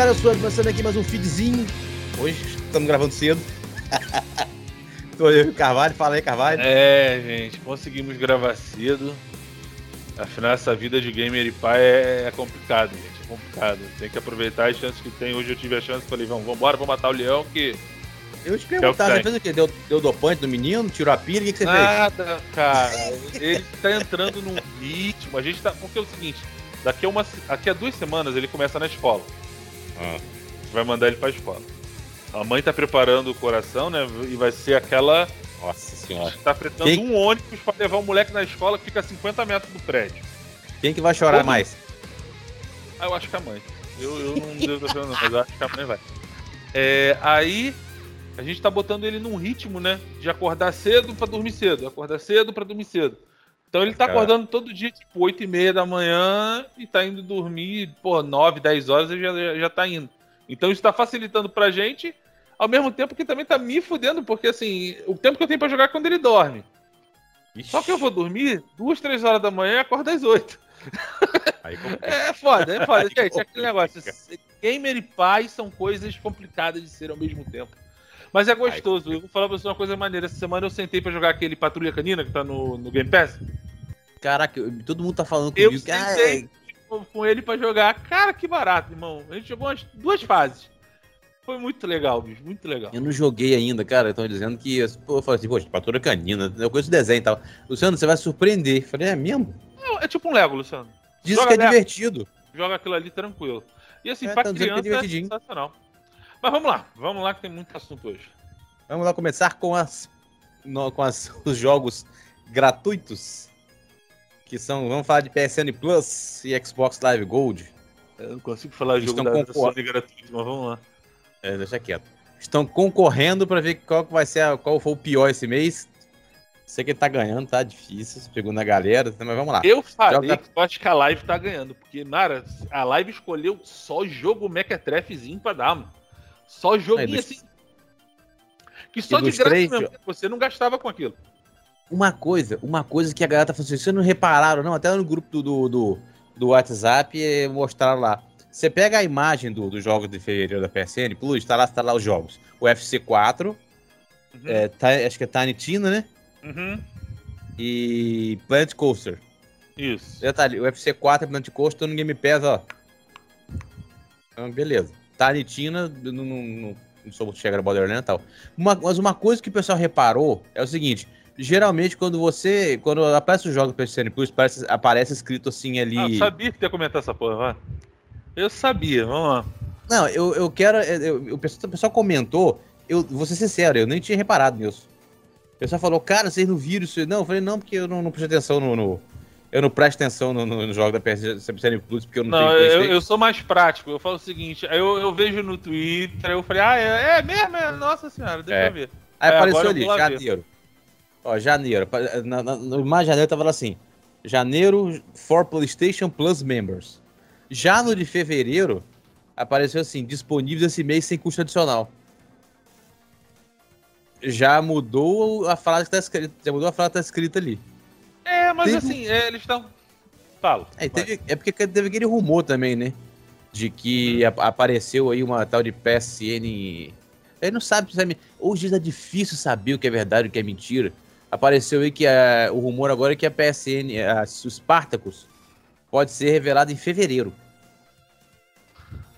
Galera, eu sou começando aqui mais um feedzinho. Hoje estamos gravando cedo. Tô eu e o Carvalho, fala aí, Carvalho. É, gente, conseguimos gravar cedo. Afinal, essa vida de gamer e pai é, é complicado, gente. É complicado. Tem que aproveitar as chances que tem. Hoje eu tive a chance, falei, vamos, vambora, vamos matar o leão, que. Eu te perguntar, é o você fez o quê? Deu, deu dopante no menino, tirou a pilha, o que, que você fez? Nada, cara. Ele tá entrando num ritmo. A gente tá. Porque é o seguinte, daqui a, uma, daqui a duas semanas ele começa na escola. Ah. A gente vai mandar ele pra escola. A mãe tá preparando o coração, né? E vai ser aquela. Nossa senhora. Tá fretando Quem- um ônibus pra levar o moleque na escola que fica a 50 metros do prédio. Quem que vai chorar Como? mais? Ah, eu acho que a mãe. Eu, eu não devo estar não, mas eu acho que a mãe vai. É, aí a gente tá botando ele num ritmo, né? De acordar cedo pra dormir cedo. Acordar cedo pra dormir cedo. Então ele tá Cara. acordando todo dia, tipo, 8 e meia da manhã e tá indo dormir, pô, 9, 10 horas ele já, já, tá indo. Então isso tá facilitando pra gente, ao mesmo tempo que também tá me fudendo, porque assim, o tempo que eu tenho pra jogar é quando ele dorme. Só que eu vou dormir duas, três horas da manhã e acordo às 8. Aí, como- É foda, é foda. Aí Gente, é aquele negócio. Gamer e pai são coisas complicadas de ser ao mesmo tempo. Mas é gostoso. Eu vou falar pra você uma coisa maneira. Essa semana eu sentei pra jogar aquele Patrulha Canina que tá no, no Game Pass. Caraca, eu- todo mundo tá falando Eu comigo ah, sentei com- com ele pra jogar. Cara, que barato, irmão. A gente jogou umas duas fases. Foi muito legal, bicho. Muito legal. eu não joguei ainda, cara. Estão dizendo que. Pô, eu falei assim, poxa, patrulha canina, eu conheço o desenho e tal. Luciano, você vai surpreender. Eu Falei, é mesmo? É, é tipo um Lego, Luciano. Diz Joga que é Lego. divertido. Joga aquilo ali tranquilo. E assim, É, pra que é criança é sensacional. Mas vamos lá. Vamos lá que tem muito assunto hoje. Vamos lá começar com as, no- com as- os jogos gratuitos. Que são, vamos falar de PSN Plus e Xbox Live Gold. Eu não consigo falar Eles jogo da, concor- gratuito, mas vamos lá. É, deixa quieto. Estão concorrendo para ver qual que vai ser a- qual foi o pior esse mês. Sei que ele tá ganhando, tá difícil, segundo a galera, mas vamos lá. Eu falei Joga- que eu acho que a live tá ganhando, porque, Nara, a live escolheu só jogo mequetrefezinho pra dar, mano. Só joguinho dos- assim. Que só de graça três, mesmo, você não gastava com aquilo. Uma coisa, uma coisa que a galera tá falando assim, vocês não repararam, não? Até no grupo do, do, do, do WhatsApp eh, mostraram lá. Você pega a imagem do- dos jogos de fevereiro da PSN Plus, tá lá, tá lá os jogos. O FC4, Uhum. é, Ti- acho que é Tiny Tina, né? Uhum. E Planet Coaster. Isso. Detalhe, o FC4 e Planet Coaster no Game Pass, ó. Ah, beleza. Tiny Tina, não, não, não, sou chegar a Borderlands e tal. Uma, mas uma coisa que o pessoal reparou é o seguinte. Geralmente, quando você. Quando aparece o jogo do PSN Plus, aparece, aparece escrito assim ali. Ah, eu sabia que ia comentar essa porra, vai. Eu sabia, vamos lá. Não, eu, eu quero. eu- o, pessoal, o pessoal comentou, eu vou ser sincero, eu nem tinha reparado nisso. O pessoal falou, cara, vocês não viram isso? Não, eu falei, não, porque eu não, não prestei atenção no. no- eu não presto atenção no, no, no jogo da PSN Plus, porque eu não, Não, tenho eu, eu sou mais prático. Eu falo o seguinte, eu, eu vejo no Twitter, eu falei, ah, é, é mesmo? É, nossa senhora, deixa É. eu ver. Aí É, apareceu ali, janeiro. Ó, janeiro. Na, na, no mais janeiro tava lá assim. Janeiro for PlayStation Plus members. Já no de fevereiro, apareceu assim, disponível esse mês sem custo adicional. Já mudou a frase que tá escrita. Já mudou a frase que tá escrita ali. É, mas Teve- assim, é, eles estão. Fala. É, teve- é porque teve aquele rumor também, né? De que a- apareceu aí uma tal de PSN. Ele não sabe é. me- Hoje é difícil saber o que é verdade e o que é mentira. Apareceu aí que a- o rumor agora é que a PSN, a, o Spartacus, pode ser revelado em fevereiro.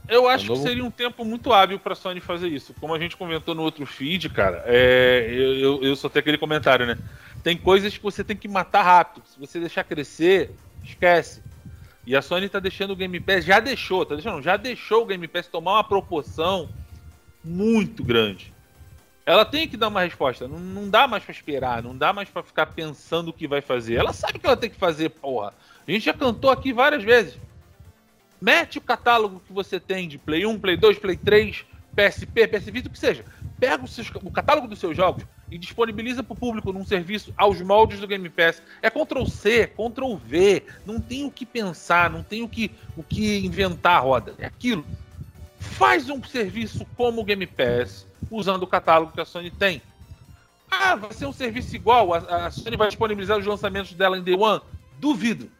Eu acho É um novo- que seria um tempo muito hábil pra Sony fazer isso. Como a gente comentou no outro feed, cara, é, eu, eu, eu só tenho aquele comentário, né? Tem coisas que você tem que matar rápido. Se você deixar crescer, esquece. E a Sony tá deixando o Game Pass, já deixou, tá deixando? Já deixou o Game Pass tomar uma proporção muito grande. Ela tem que dar uma resposta. Não, não dá mais pra esperar, não dá mais pra ficar pensando o que vai fazer. Ela sabe o que ela tem que fazer, porra. A gente já cantou aqui várias vezes. Mete o catálogo que você tem de Play 1, Play 2, Play 3, PSP, PS Vita, o que seja. Pega seus- o catálogo dos seus jogos e disponibiliza para o público num serviço aos moldes do Game Pass. É Ctrl C, Ctrl V. Não tem o que pensar, não tem o que, o que inventar a roda. É aquilo. Faz um serviço como o Game Pass, usando o catálogo que a Sony tem. Ah, vai ser um serviço igual. A, a Sony vai disponibilizar os lançamentos dela em Day One? Duvido.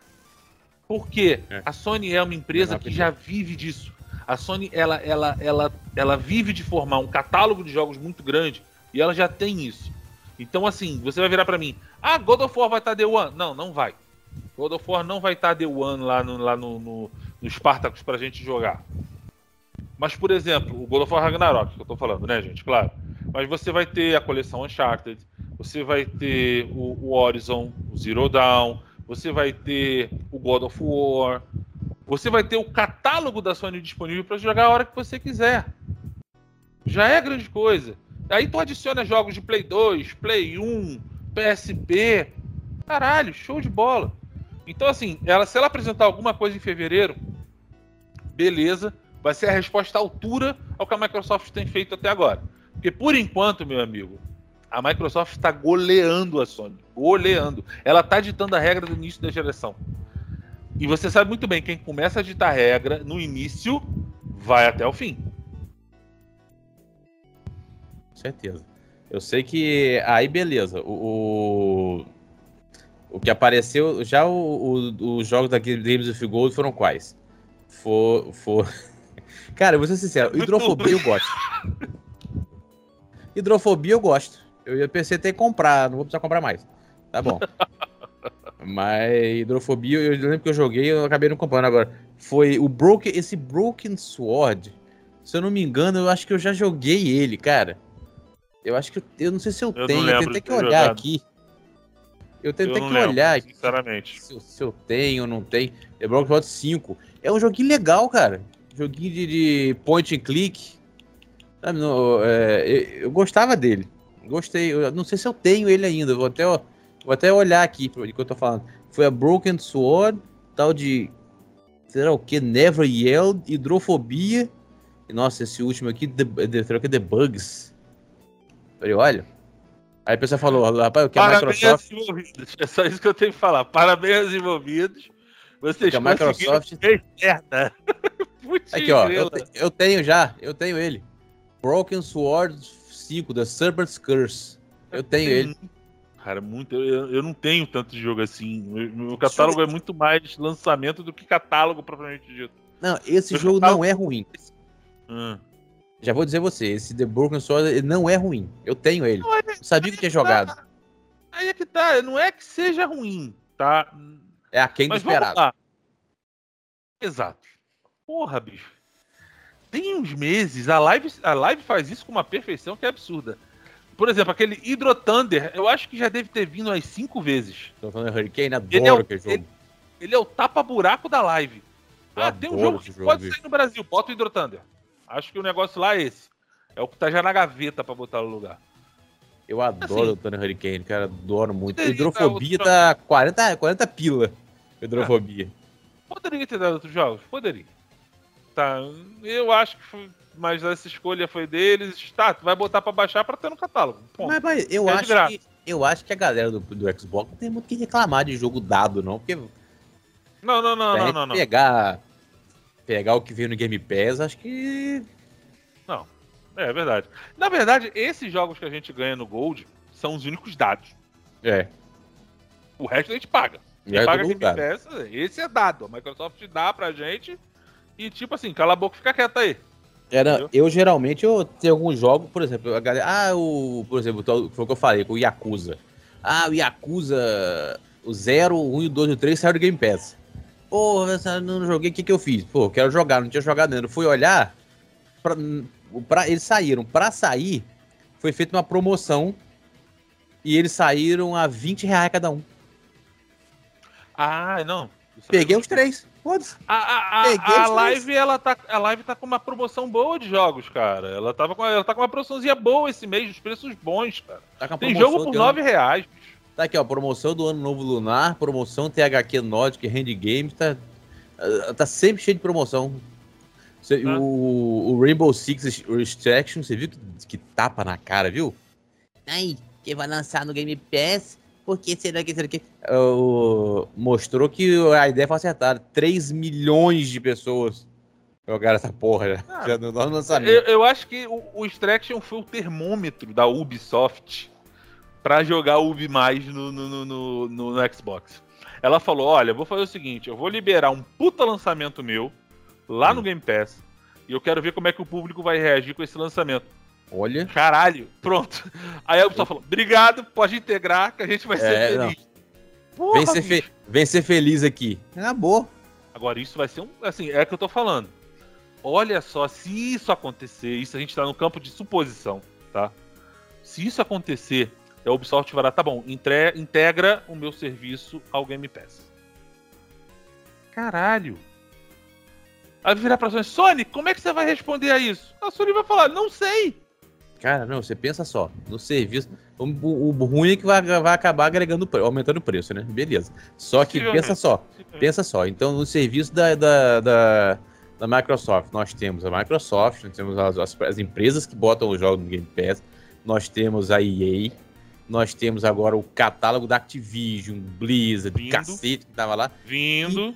Por quê? É. A Sony é uma empresa Menor que já vive disso. A Sony, ela, ela, ela, ela vive de formar um catálogo de jogos muito grande e ela já tem isso. Então, assim, você vai virar para mim, ah, God of War vai estar tá The One. Não, não vai. God of War não vai estar tá The One lá no, lá no, no, no Spartacus pra gente jogar. Mas, por exemplo, o God of War Ragnarok, que eu tô falando, né, gente? Claro. Mas você vai ter a coleção Uncharted, você vai ter o, o Horizon, o Zero Dawn, você vai ter o God of War, você vai ter o catálogo da Sony disponível para jogar a hora que você quiser. Já é grande coisa. Aí tu adiciona jogos de Play 2, Play 1, PSP. Caralho, show de bola. Então, assim, ela, se ela apresentar alguma coisa em fevereiro, beleza vai ser a resposta à altura ao que a Microsoft tem feito até agora. Porque por enquanto, meu amigo, a Microsoft está goleando a Sony. Goleando. Ela está ditando a regra do início da geração. E você sabe muito bem, quem começa a ditar regra no início vai até o fim. Certeza. Eu sei que aí beleza. O, o, o que apareceu já os jogos da Games of Gold foram quais? For, for Cara, eu vou ser sincero, hidrofobia eu gosto. Hidrofobia eu gosto. Eu ia pensei até em comprar, não vou precisar comprar mais. Tá bom. Mas hidrofobia, eu lembro que eu joguei eu acabei não comprando agora. Foi o Broken, esse Broken Sword. Se eu não me engano, eu acho que eu já joguei ele, cara. Eu acho que eu, eu não sei se eu, eu tenho, eu tenho que olhar jogado. aqui. Eu tenho até que lembro, olhar aqui. Sinceramente. Se, se, eu tenho ou não tenho. É Broken Sword 5. É um joguinho legal, cara joguinho de, de point and click. No, é, eu, eu, gostava dele. Gostei. Eu não sei se eu tenho ele ainda. Vou até, vou até olhar aqui o que eu tô falando. Foi a Broken Sword, tal de. Será o que? Never Yelled, Hidrofobia. E, nossa, esse último aqui, The, the, the Bugs. Falei, olha. Aí a pessoa falou, rapaz, o que a Microsoft. Envolvidos. É só isso que eu tenho que falar. Parabéns aos envolvidos. Vocês que a Microsoft. Merda. Aqui, ó, eu, eu, tenho já, eu tenho ele. Broken Sword 5, The Serpent's Curse. Eu tenho ele. Cara, muito. Eu, eu não tenho tanto jogo assim. Meu catálogo é muito mais lançamento do que catálogo propriamente dito. Não, esse Meu jogo catálogo... não é ruim. Hum. Já vou dizer você, esse The Broken Sword não é ruim. Eu tenho ele. Não, é, sabia que tinha jogado. Tá. Aí é que tá, não é que seja ruim, tá? É a quem esperado. Exato. Porra, bicho. Tem uns meses, a live, a live faz isso com uma perfeição que é absurda. Por exemplo, aquele Hydro Thunder, eu acho que já deve ter vindo umas cinco vezes. Tô falando Hurricane, adoro ele é o, aquele jogo. Ele, ele é o tapa-buraco da live. Eu ah, tem um jogo que jogo, pode bicho. sair no Brasil, bota o Hydro Thunder. Acho que o negócio lá é esse. É o que tá já na gaveta pra botar no lugar. Eu adoro assim, o Thunder Hurricane, cara, adoro muito. Hidrofobia tá 40, 40 pila. Hidrofobia. Ah, poderia ter dado outros jogos? Poderia. Tá, eu acho que foi, mas essa escolha foi deles. Tá, tu vai botar para baixar para ter no catálogo. Mas, mas, eu é acho que eu acho que a galera do, do Xbox não tem muito que reclamar de jogo dado não, porque Não, não, não, não, não, não. Pegar pegar o que veio no Game Pass, acho que não. É, é verdade. Na verdade, esses jogos que a gente ganha no Gold são os únicos dados. É. O resto a gente paga. Quem é paga Game Pass, esse é dado. A Microsoft dá pra gente e tipo assim, cala a boca e fica quieto aí. Era, eu geralmente eu tenho alguns jogos, por exemplo, a galera. Ah, o. Por exemplo, foi o que eu falei, com o Yakuza. Ah, o Yakuza. O 0, o 1, o 2 e o 3 saiu do Game Pass. Pô, não joguei, o que, que eu fiz? Pô, quero jogar, não tinha jogado ainda. Fui olhar, pra, pra, eles saíram. Pra sair, foi feita uma promoção e eles saíram a 20 reais cada um. Ah, não. Peguei os três. A, a, a, a live, ela tá, a live tá com uma promoção boa de jogos, cara. Ela, tava com, ela tá com uma promoçãozinha boa esse mês, os preços bons, cara. Tá Tem jogo por 9 reais. Tá aqui, ó, promoção do Ano Novo Lunar, promoção THQ Nordic Hand Games, tá, tá sempre cheio de promoção. Você, ah. o, o, Rainbow Six Extraction, você viu que, que tapa na cara, viu? Aí, que vai lançar no Game Pass porque será que, será que. Uh, mostrou que a ideia foi acertada. 3 milhões de pessoas jogaram essa porra já, ah, já no lançamento. Eu, eu, acho que o, o Extraction foi o termômetro da Ubisoft para jogar Ubi mais no, no, no, no, no Xbox. Ela falou: olha, vou fazer o seguinte, eu vou liberar um puta lançamento meu lá hum. no Game Pass. E eu quero ver como é que o público vai reagir com esse lançamento. Olha. Caralho, pronto. Aí a Ubisoft falou: obrigado, pode integrar, que a gente vai ser É, feliz. Porra, Vem ser, vem ser feliz aqui. Acabou. Agora, isso vai ser um. Assim, é o que eu tô falando. Olha só, se isso acontecer, isso a gente tá no campo de suposição, tá? Se isso acontecer, a Ubisoft vai dar, tá bom, entre- integra o meu serviço ao Game Pass. Caralho. Aí virar pra Sony, Sony, como é que você vai responder a isso? A Sony vai falar, não sei. Cara, não, você pensa só. No serviço. O, o- o ruim é que vai, vai acabar agregando, aumentando o preço, né? Beleza. Só que pensa só. Pensa só, então no serviço da, da, da, da Microsoft, nós temos a Microsoft, nós temos as, as- as empresas que botam os jogos no Game Pass, nós temos a EA, nós temos agora o catálogo da Activision, Blizzard, Vindo. cacete que tava lá, Vindo.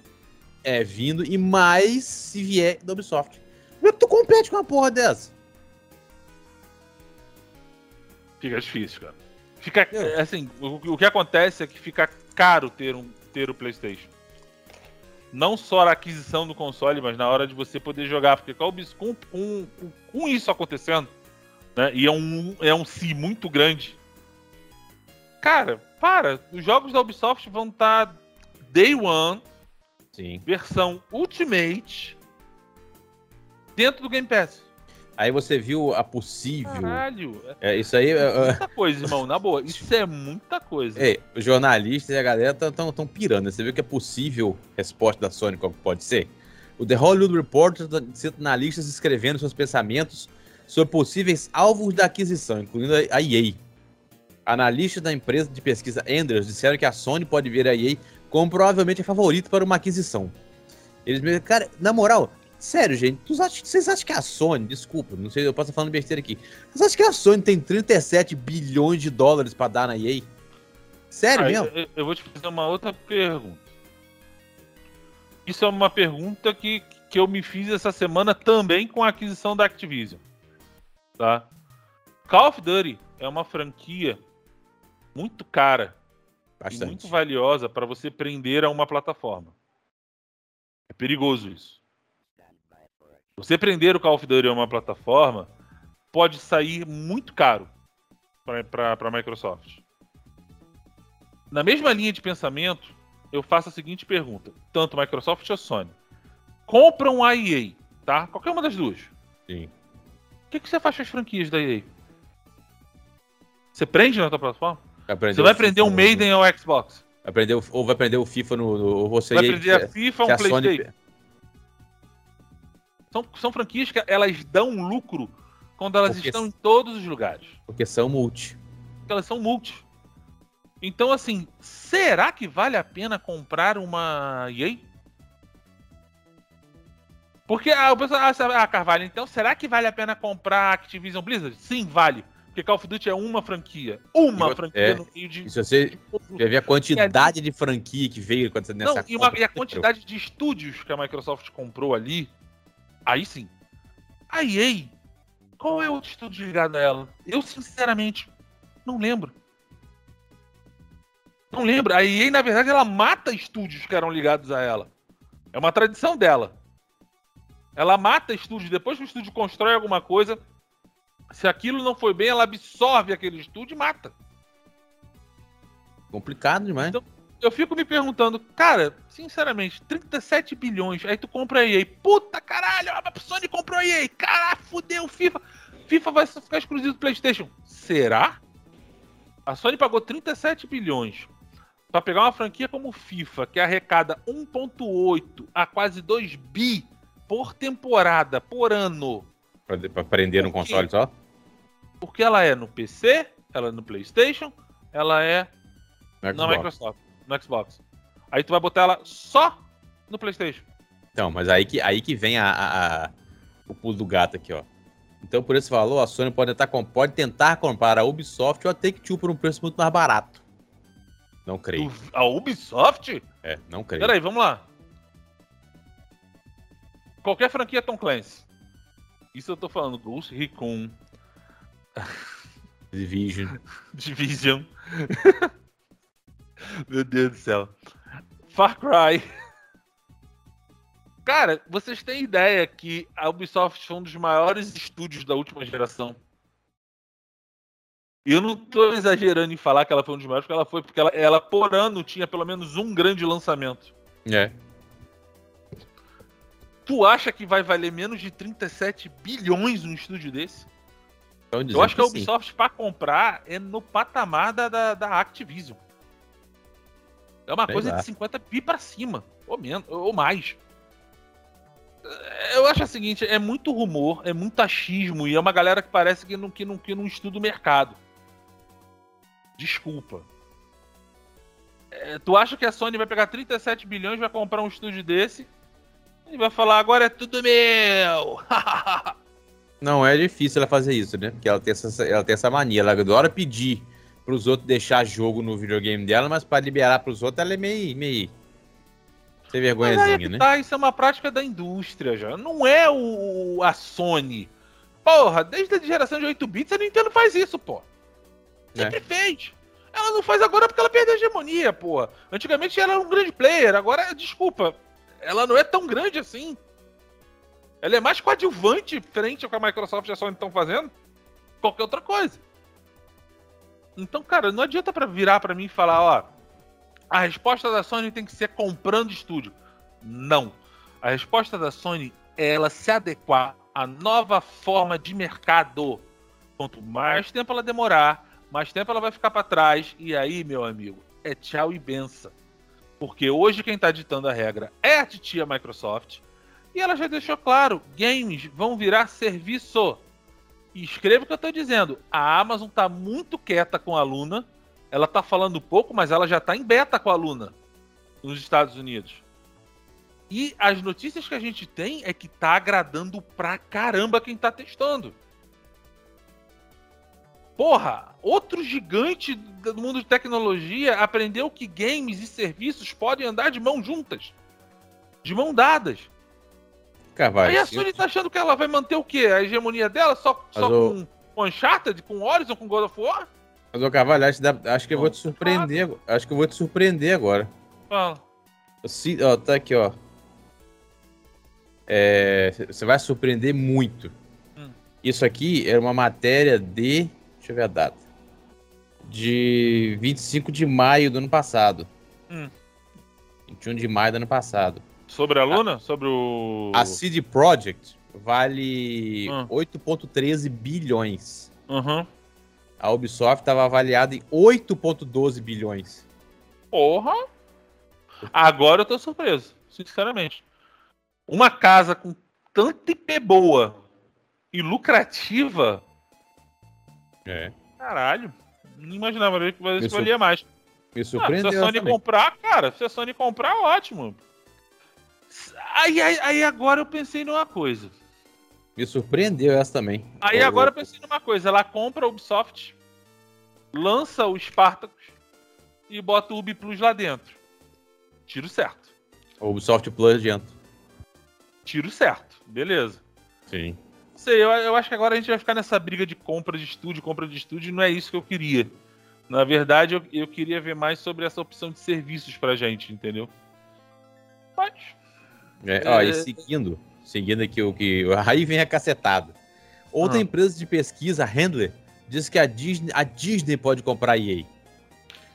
é, vindo, e mais se vier da Ubisoft. Como é que tu compete com uma porra dessa? Fica difícil, cara. Fica, É. assim, o, o que acontece é que fica caro ter, um, ter o PlayStation. Não só a aquisição do console, mas na hora de você poder jogar. Porque com, com- com isso acontecendo, né? E é um, é um si muito grande. Cara, para. Os jogos da Ubisoft vão estar Day One, Sim. versão Ultimate, dentro do Game Pass. Aí você viu a possível. Caralho. É, isso aí. é, é, Muita coisa, irmão. Na boa. Isso é muita coisa. É, os jornalistas e a galera estão tão pirando. Você viu que é possível resposta da Sony qual que pode ser? O The Hollywood Reporter tá- cita analistas escrevendo seus pensamentos sobre possíveis alvos da aquisição, incluindo a EA. Analistas da empresa de pesquisa Enders disseram que a Sony pode ver a EA como provavelmente a favorita para uma aquisição. Eles me cara, na moral, sério, gente, vocês acham que a Sony, desculpa, não sei, eu posso estar falando besteira aqui, vocês acham que a Sony tem 37 bilhões de dólares para dar na EA? Sério Ah, mesmo? eu, eu vou te fazer uma outra pergunta. Isso é uma pergunta que, que eu me fiz essa semana também com a aquisição da Activision. Tá? Call of Duty é uma franquia muito cara Bastante. muito valiosa para você prender a uma plataforma. É perigoso isso. Você prender o Call of Duty a uma plataforma pode sair muito caro para a Microsoft. Na mesma linha de pensamento, eu faço a seguinte pergunta: tanto Microsoft ou Sony compram a EA, tá? Qualquer uma das duas. Sim. O que, que você faz com as franquias da EA? Você prende na tua plataforma? Aprender Você vai o prender FIFA um no- Maiden ao Xbox? Aprender o- ou vai aprender o FIFA no. no ou você Vai ia- prender a FIFA ou se um a Sony- PlayStation? São, são franquias que elas dão lucro quando elas Porque- estão em todos os lugares. Porque são multi. Porque elas são multi. Então, assim, será que vale a pena comprar uma EA? Porque ah, o pessoal, ah, ah, Carvalho, então será que vale a pena comprar a Activision Blizzard? Sim, vale. Porque Call of Duty é uma franquia. Uma E o- franquia é. no meio de. E se você quer ver a quantidade de franquia que veio nessa Não, e, uma- compra, e a quantidade de estúdios que a Microsoft comprou ali, aí sim. A EA, qual é o estúdio ligado a ela? Eu, sinceramente, não lembro. Não lembro. A EA, na verdade, ela mata estúdios que eram ligados a ela. É uma tradição dela. Ela mata estúdios. Depois que o estúdio constrói alguma coisa, se aquilo não foi bem, ela absorve aquele estúdio e mata. Complicado demais. Então, eu fico me perguntando, cara, sinceramente, 37 bilhões, aí tu compra a EA. Puta caralho, a Sony comprou a EA. Caralho, fudeu, FIFA. FIFA vai ficar exclusivo do PlayStation. Será? A Sony pagou 37 bilhões pra pegar uma franquia como FIFA, que arrecada 1.8 a quase 2 bi por temporada, por ano. Pra, pra prender no console só. Porque ela é no PC, ela é no PlayStation, ela é No na Xbox. Microsoft, no Xbox. Aí tu vai botar ela só no PlayStation. Então, mas aí que, aí que vem a, a- a- o pulo do gato aqui, ó. Então, por esse valor, a Sony pode tentar, pode tentar comprar a Ubisoft ou a Take-Two por um preço muito mais barato. Não creio. A Ubisoft? É, não creio. Peraí, vamos lá. Qualquer franquia Tom Clancy. Isso eu tô falando. Ghost Recon, Division. Division. Meu Deus do céu. Far Cry. Cara, vocês têm ideia que a Ubisoft foi um dos maiores estúdios da última geração? E eu não tô exagerando em falar que ela foi um dos maiores, porque ela foi, porque ela, ela por ano tinha pelo menos um grande lançamento. É. Tu acha que vai valer menos de 37 bilhões um estúdio desse? Eu acho que, que a Ubisoft para comprar é no patamar da, da, da Activision. É uma Sei coisa lá. de 50 pi para cima, ou menos, ou mais. Eu acho o seguinte, é muito rumor, é muito achismo e é uma galera que parece que não, que não, que não estuda o mercado. Desculpa. É, tu acha que a Sony vai pegar 37 bilhões, vai comprar um estúdio desse e vai falar, agora é tudo meu. Não é difícil ela fazer isso, né? Porque ela tem essa, ela tem essa mania. Ela adora pedir pros outros deixar jogo no videogame dela, mas para liberar pros outros ela é meio. meio... Sem vergonhazinha, né? Tá, isso é uma prática da indústria já. Não é o, a Sony. Porra, desde a geração de 8 bits a Nintendo faz isso, pô. Sempre é. fez. Ela não faz agora porque ela perdeu a hegemonia, pô. Antigamente ela era um grande player, agora, desculpa, ela não é tão grande assim. Ela é mais coadjuvante frente ao que a Microsoft e a Sony estão fazendo qualquer outra coisa. Então, cara, não adianta para virar para mim e falar, ó, a resposta da Sony tem que ser comprando estúdio. Não. A resposta da Sony é ela se adequar à nova forma de mercado. Quanto mais tempo ela demorar, mais tempo ela vai ficar para trás. E aí, meu amigo, é tchau e benção. Porque hoje quem está ditando a regra é a titia Microsoft. E ela já deixou claro: games vão virar serviço. E escreva o que eu estou dizendo. A Amazon está muito quieta com a Luna. Ela está falando pouco, mas ela já está em beta com a Luna nos Estados Unidos. E as notícias que a gente tem é que tá agradando pra caramba quem tá testando. Porra, outro gigante do mundo de tecnologia aprendeu que games e serviços podem andar de mãos juntas. De mão dadas. Carvalho, Aí a Sony tá achando que ela vai manter o quê? A hegemonia dela só, só o... com Uncharted, com Horizon, com God of War? Mas, ô Carvalho, acho, acho que eu vou te surpreender. Acho que eu vou te surpreender agora. Fala. Se, ó, tá aqui, ó. É, você vai surpreender muito. Hum. Isso aqui é uma matéria de Deixa eu ver a data. De 25 de maio do ano passado. Hum. 21 de maio do ano passado. Sobre a Luna? A, Sobre o. A CD Projekt vale hum. 8,13 bilhões. Uhum. A Ubisoft estava avaliada em 8,12 bilhões. Porra! Agora eu tô surpreso, sinceramente. Uma casa com tanta IP boa e lucrativa é. Caralho. Não imaginava que você valia mais. Me surpreendeu. Ah, se a Sony também. comprar, cara, se a Sony comprar, ótimo. Aí, aí, aí, agora eu pensei numa coisa. Me surpreendeu essa também. Aí eu, agora eu pensei numa coisa. Ela compra a Ubisoft, lança o Spartacus e bota o Ubi Plus lá dentro. Tiro certo. Ubisoft Plus adianta. Tiro certo. Beleza. Sim sei, eu, eu acho que agora a gente vai ficar nessa briga de compra de estúdio, compra de estúdio, e não é isso que eu queria. Na verdade, eu, eu queria ver mais sobre essa opção de serviços pra gente, entendeu? Mas. É, é... Ó, e seguindo, seguindo aqui o que. Aí vem a cacetada. Outra ah. empresa de pesquisa, Handler, diz que a Disney, a Disney pode comprar a EA.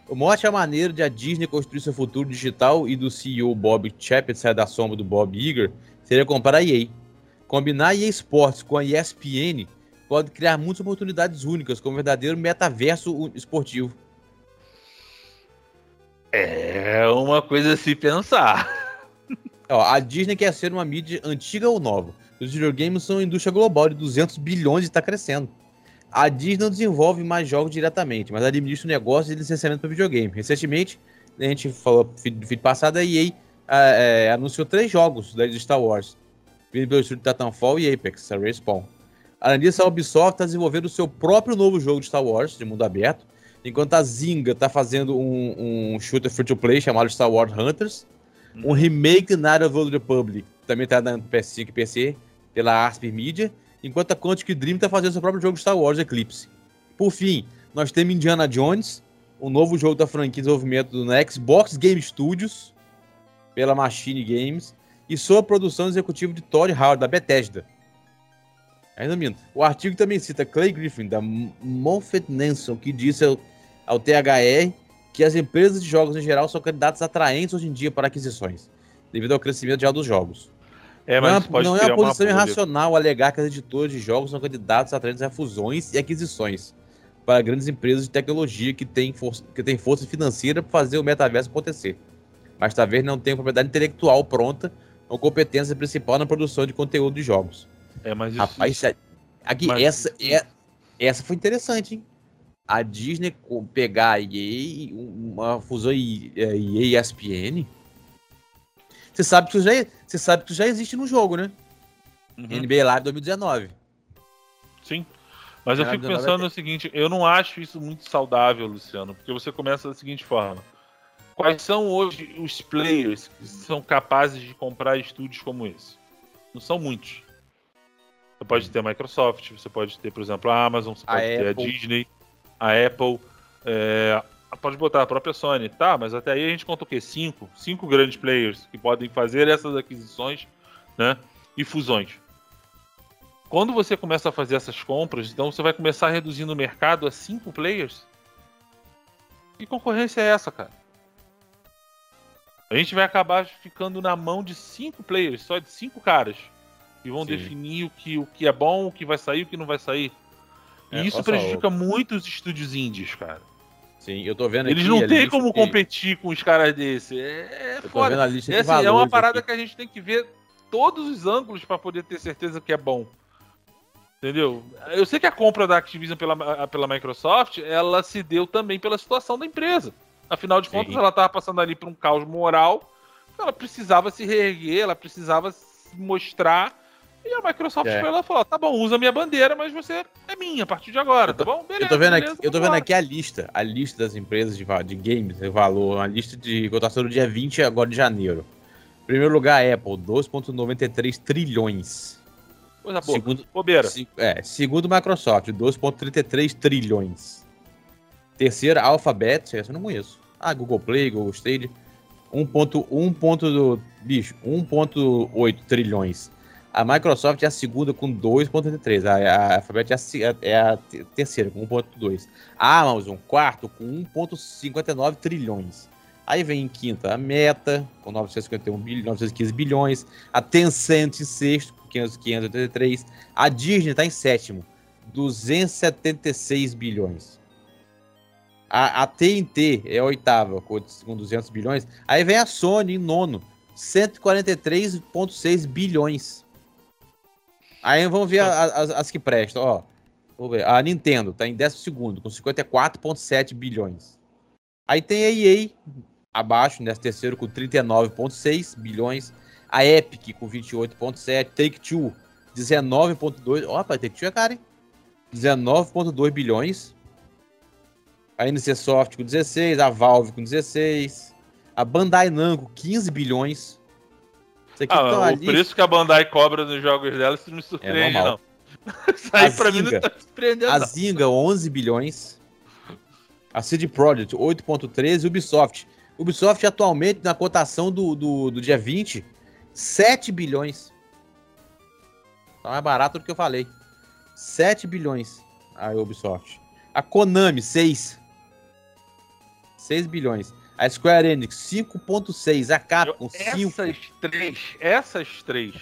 O morte é a maneira de a Disney construir seu futuro digital e do CEO Bob Chapek sair da sombra do Bob Iger seria comprar a EA. Combinar a EA Sports com a ESPN pode criar muitas oportunidades únicas, como um verdadeiro metaverso esportivo. É uma coisa a se pensar. Ó, a Disney quer ser uma mídia antiga ou nova. Os videogames são uma indústria global de 200 bilhões e está crescendo. A Disney não desenvolve mais jogos diretamente, mas administra o negócio de licenciamento para videogame. Recentemente, a gente falou no vídeo passado, a EA é, anunciou três jogos da Star Wars vindo pelo estúdio Titanfall e Apex, a Respawn. Além disso, a Ubisoft está desenvolvendo o seu próprio novo jogo de Star Wars, de mundo aberto, enquanto a Zynga está fazendo um, um shooter free-to-play chamado Star Wars Hunters, um uhum. remake Night of the Old Republic, também está dando PS5 e PC, pela Asper Media, enquanto a Quantic Dream está fazendo seu próprio jogo de Star Wars Eclipse. Por fim, nós temos Indiana Jones, um novo jogo da franquia de desenvolvimento no Xbox Game Studios, pela Machine Games, e sob a produção executiva de Todd Howard, da Bethesda. Ainda minto. O artigo também cita Clay Griffin, da Moffett Nanson, que disse ao, ao THR que as empresas de jogos em geral são candidatos atraentes hoje em dia para aquisições, devido ao crescimento já dos jogos. É, não é, mas pode não é uma posição bolha. irracional alegar que as editoras de jogos são candidatos atraentes a fusões e aquisições para grandes empresas de tecnologia que têm força, que têm força financeira para fazer o metaverso acontecer. Mas talvez não tenham propriedade intelectual pronta ou competência principal na produção de conteúdo de jogos. É, mas isso, Rapaz, isso é- aqui, Mas- essa, é, essa foi interessante, hein? A Disney pegar a EA, uma fusão EA e ESPN. Você sabe que isso já, você sabe que já existe no jogo, né? Uhum. NBA Live 2019. Sim. Mas eu fico pensando no seguinte, eu não acho isso muito saudável, Luciano, porque você começa da seguinte forma. Quais são hoje os players que são capazes de comprar estúdios como esse? Não são muitos. Você pode ter a Microsoft, você pode ter, por exemplo, a Amazon, você A pode ter a Apple. Disney, a Apple, é, pode botar a própria Sony, tá? Mas até aí a gente conta o quê? Cinco? Cinco grandes players que podem fazer essas aquisições, né? E fusões. Quando você começa a fazer essas compras, então você vai começar reduzindo o mercado a cinco players. Que concorrência é essa, cara? A gente vai acabar ficando na mão de cinco players, só de cinco caras, que vão Sim. definir o que, o que é bom, o que vai sair, o que não vai sair. E É, isso prejudica muito os estúdios indies, cara. Sim, eu tô vendo Eles aqui não têm como que- competir com os caras desse. É, é foda. vendo a lista de Esse é uma parada aqui. que a gente tem que ver todos os ângulos para poder ter certeza que é bom. Entendeu? Eu sei que a compra da Activision pela, pela Microsoft, ela se deu também pela situação da empresa. Afinal de Sim. contas, ela estava passando ali por um caos moral. Ela precisava se reerguer, ela precisava se mostrar. E a Microsoft É. foi lá e falou: tá bom, usa minha bandeira, mas você é minha a partir de agora, Eu tô- tá bom? Beleza, Eu tô vendo aqui, beleza, eu tô vendo aqui a lista, a lista das empresas de, de games, o valor, a lista de cotação do dia 20 agora de janeiro. Primeiro lugar, Apple, 2,93 trilhões. Coisa boa. Segundo, Bobeira. se- é, segundo Microsoft, 2,33 trilhões. Terceira, Alphabet, essa eu não conheço. Ah, Google Play, Google Stage, 1,1 ponto do bicho, 1,8 trilhões. A Microsoft é a segunda com 2,33. A, a Alphabet é a, é a te- terceira com 1,2. A Amazon, quarto, com 1,59 trilhões. Aí vem em quinta a Meta, com 951 bilhões, 915 bilhões. A Tencent em sexto, com 500 583. A Disney está em sétimo, 276 bilhões. A, a TNT é a oitava, com com 200 bilhões. Aí vem a Sony em nono, 143,6 bilhões. Aí vamos ver a- a- as, que prestam, ó. Vamos ver. A Nintendo tá em décimo segundo, com 54,7 bilhões. Aí tem a EA abaixo, nesse terceiro, com 39,6 bilhões. A Epic com 28,7. Take-Two, 19,2. Ó, rapaz, Take-Two é cara, hein? 19,2 bilhões. A NC Soft com 16. A Valve com 16. A Bandai Namco, 15 bilhões. Isso aqui Ah, tá o ali. preço que a Bandai cobra nos jogos dela, isso não me surpreende, normal. não. Isso aí A pra mim não tá surpreendendo. A não. Zynga, 11 bilhões. A CD Projekt, 8,13. Ubisoft. Ubisoft, atualmente, na cotação do, do, do dia 20, 7 bilhões. Tá mais barato do que eu falei. 7 bilhões a Ubisoft. A Konami, 6. 6 bilhões. A Square Enix, 5,6. A Capcom, 5. Essas três, essas três,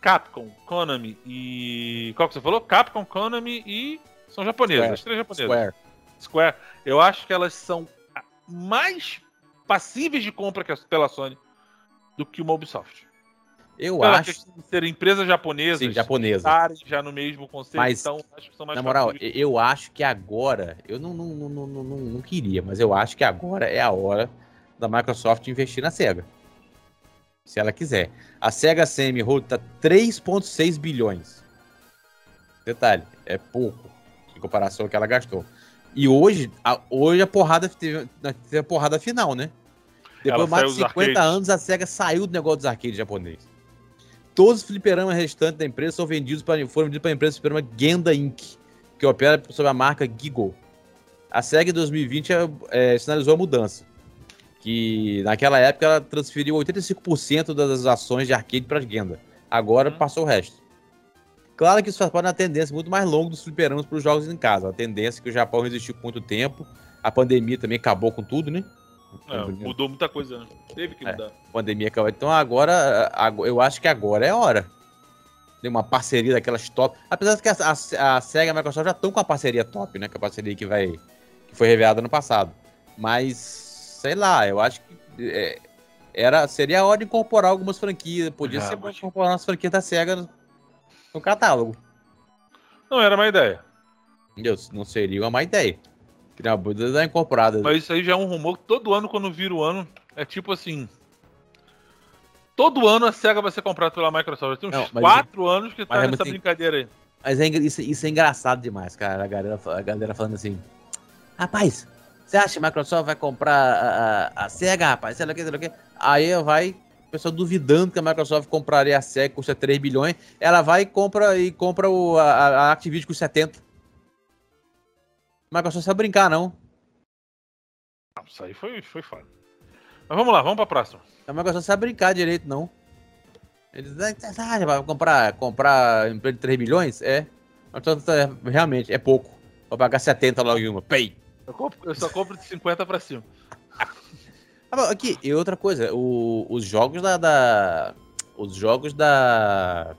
Capcom, Konami e. Qual que você falou? Capcom, Konami e. São japonesas, Square. as três japonesas. Square. Square. Eu acho que elas são mais passíveis de compra que a- pela Sony do que uma Ubisoft. Eu Pela acho. questão de serem empresas japonesas, Sim, japonesa. já no mesmo conceito, Mas, então acho que são mais Na moral, eu acho que agora, eu não, não, não, não, não, não- queria, mas eu acho que agora é a hora da Microsoft investir na SEGA. Se ela quiser. A SEGA Semi tá 3,6 bilhões. Detalhe, é pouco em comparação ao que ela gastou. E hoje, a, hoje a porrada teve, teve a porrada final, né? Depois de mais de dos 50 arcades. anos, a SEGA saiu do negócio dos arcades japoneses. Todos os fliperamas restantes da empresa são vendidos para, foram vendidos para a empresa fliperama Genda Inc., que opera sob a marca Gigo. A SEGA em 2020 é, é, sinalizou a mudança. Que naquela época ela transferiu 85% das ações de arcade para Genda. Agora Uhum. passou o resto. Claro que isso faz parte da tendência muito mais longa dos fliperanos para os jogos em casa. A tendência que o Japão resistiu por muito tempo. A pandemia também acabou com tudo, né? É, mudou muita coisa, né? Teve que É. mudar. Pandemia acabou. Então agora, ago- eu acho que agora é a hora. Tem uma parceria daquelas top. Apesar de que a, a, a SEGA e a Microsoft já estão com a parceria top, né? Que é a parceria que vai. que foi revelada no passado. Mas, sei lá, eu acho que. é, era, seria a hora de incorporar algumas franquias. Podia Ah, ser mas- incorporar as franquias da SEGA no, no catálogo. Não era uma ideia. Entendeu? Não seria uma má ideia. Criar Buda dar incorporada. Mas isso aí já é um rumor que todo ano, quando vira o ano, é tipo assim. Todo ano a SEGA vai ser comprada pela Microsoft. Tem uns Não, mas- quatro anos que tá mas é nessa muito- brincadeira aí. Mas é isso, isso é engraçado demais, cara. A galera, a galera falando assim: Rapaz, você acha que a Microsoft vai comprar a, a, a SEGA, rapaz? Sei lá o que, sei lá o que. Aí vai, o pessoal duvidando que a Microsoft compraria a SEGA, custa 3 bilhões. Ela vai e compra, e compra o, a, a Activision com 70. Microsoft sabe brincar, não. Não, isso aí foi, foi foda. Mas vamos lá, vamos pra próxima. A Microsoft sabe brincar direito, não. Eles ah, vai comprar, comprar empresa de 3 bilhões? É. Microsoft, é, realmente, é pouco. Vou pagar 70 logo em uma. Pay. Eu, compro- eu só compro de 50 pra cima. Ah, aqui, e outra coisa, o- os jogos da, da- Os jogos da.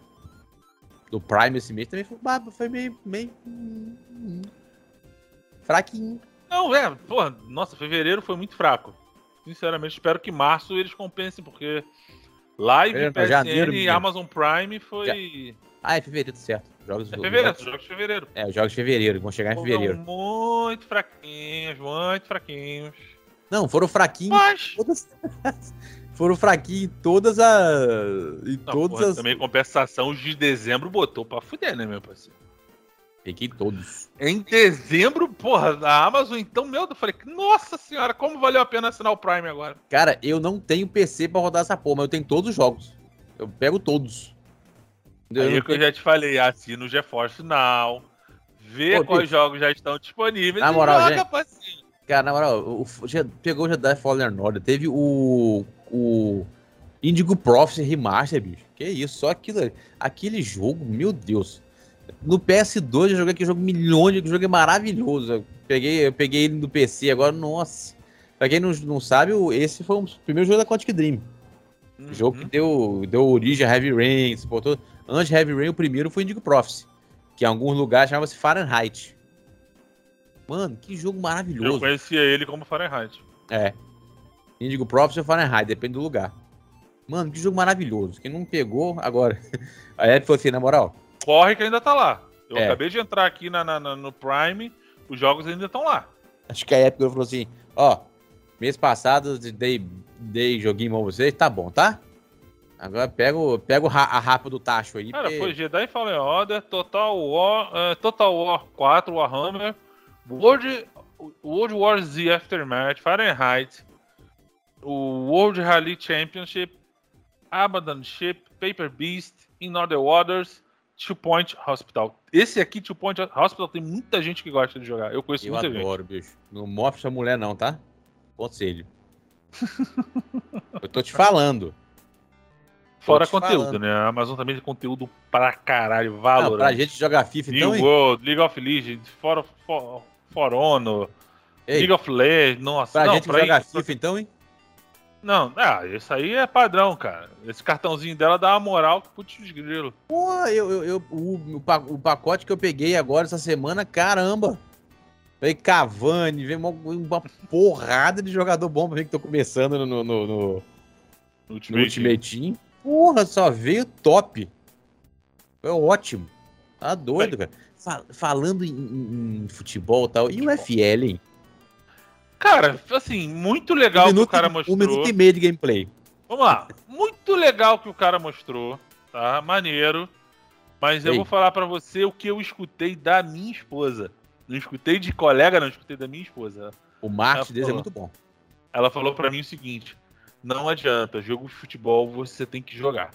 Do Prime esse mês também foi, foi meio. meio. Fraquinho. Não, é, porra, nossa, fevereiro foi muito fraco. Sinceramente, espero que março eles compensem, porque live, Fevereiro, PSN janeiro, e. Amazon Prime foi. Ah, é fevereiro, tudo certo. Jogos, É fevereiro, jogos- jogos de fevereiro. é, os jogos de fevereiro, vão chegar em Foram fevereiro. muito fraquinhos, muito fraquinhos. Não, foram fraquinhos. Mas. Todas, foram fraquinhos em todas as. Em Não, todas porra, as. Também compensação, os de dezembro botou pra fuder, né, meu parceiro? Peguei todos. Em dezembro, porra, a Amazon, então, meu Deus, eu falei, nossa senhora, como valeu a pena assinar o Prime agora? Cara, eu não tenho PC pra rodar essa porra, mas eu tenho todos os jogos. Eu pego todos. Eu Aí não é que eu já te falei, assina o GeForce Now, vê Pô, quais bicho. jogos já estão disponíveis Na moral, joga, gente. Cara, na moral, o, o- já pegou o Jedi Fallen Order. Teve o. O. Indigo Prophecy Remaster, bicho. Que isso, só aquilo. Aquele jogo, meu Deus. No PS2 eu joguei aquele jogo milhões. O jogo é maravilhoso. Eu peguei, eu peguei ele no PC agora, nossa. Pra quem não, não sabe, esse foi o primeiro jogo da Quantic Dream. O jogo que Uhum. deu, deu origem a Heavy Rain. se botou- Antes de Heavy Rain, o primeiro foi Indigo Prophecy. Que em alguns lugares chamava-se Fahrenheit. Mano, que jogo Eu maravilhoso. conhecia ele como Fahrenheit. É. Indigo Prophecy ou Fahrenheit, depende do lugar. Mano, que jogo maravilhoso. Quem não pegou, agora. A Epic falou assim, na moral, Corre que ainda tá lá. Eu É. acabei de entrar aqui na, na- na- no Prime, os jogos ainda estão lá. acho que a Epic falou assim, ó, mês passado dei, dei joguinho pra vocês, tá bom, tá? Agora pega, o- pega o ra- a rapa do tacho aí. Cara, porque- foi Jedi Fallen Order, Total War, eh, Total War 4, Warhammer, World, World War Z Aftermath, Fahrenheit, o World Rally Championship, Abaddon Ship, Paper Beast, In Other Waters, Two Point Hospital. Esse aqui, Two Point Hospital, tem muita gente que gosta de jogar. Eu conheço Eu muita gente. adoro, bicho. Não mostra essa mulher não, tá? Conselho. eu tô te falando. Fora te conteúdo, falando. né? A Amazon também tem conteúdo pra caralho, Valorant. pra gente jogar FIFA, New então? World, League of Legends, For, For, For Honor, Ei, League of Legends, nossa. pra não, gente pra jogar FIFA, então, hein? Não, ah, isso aí é padrão, cara. Esse cartãozinho dela dá uma moral que putz de grilo. Pô, eu, eu, eu- o, o pa- o pacote que eu peguei agora essa semana, caramba. Veio Cavani, veio uma, uma porrada de jogador bom pra mim que tô começando no, no, no, no- No no Ultimate. Ultimate Team. Porra, só veio top. Foi ótimo. Tá doido, cara. Fa- falando em, em- em futebol e tal. E o FL, hein? Cara, assim, muito legal um que o cara um mostrou. minuto e meio de gameplay. Vamos lá. Muito legal que o cara mostrou, tá? Maneiro. Mas eu Ei. vou falar pra você o que eu escutei da minha esposa. Não escutei de colega, não escutei da minha esposa. O marketing deles é muito bom. Ela falou pra mim o seguinte: não adianta, jogo de futebol você tem que jogar.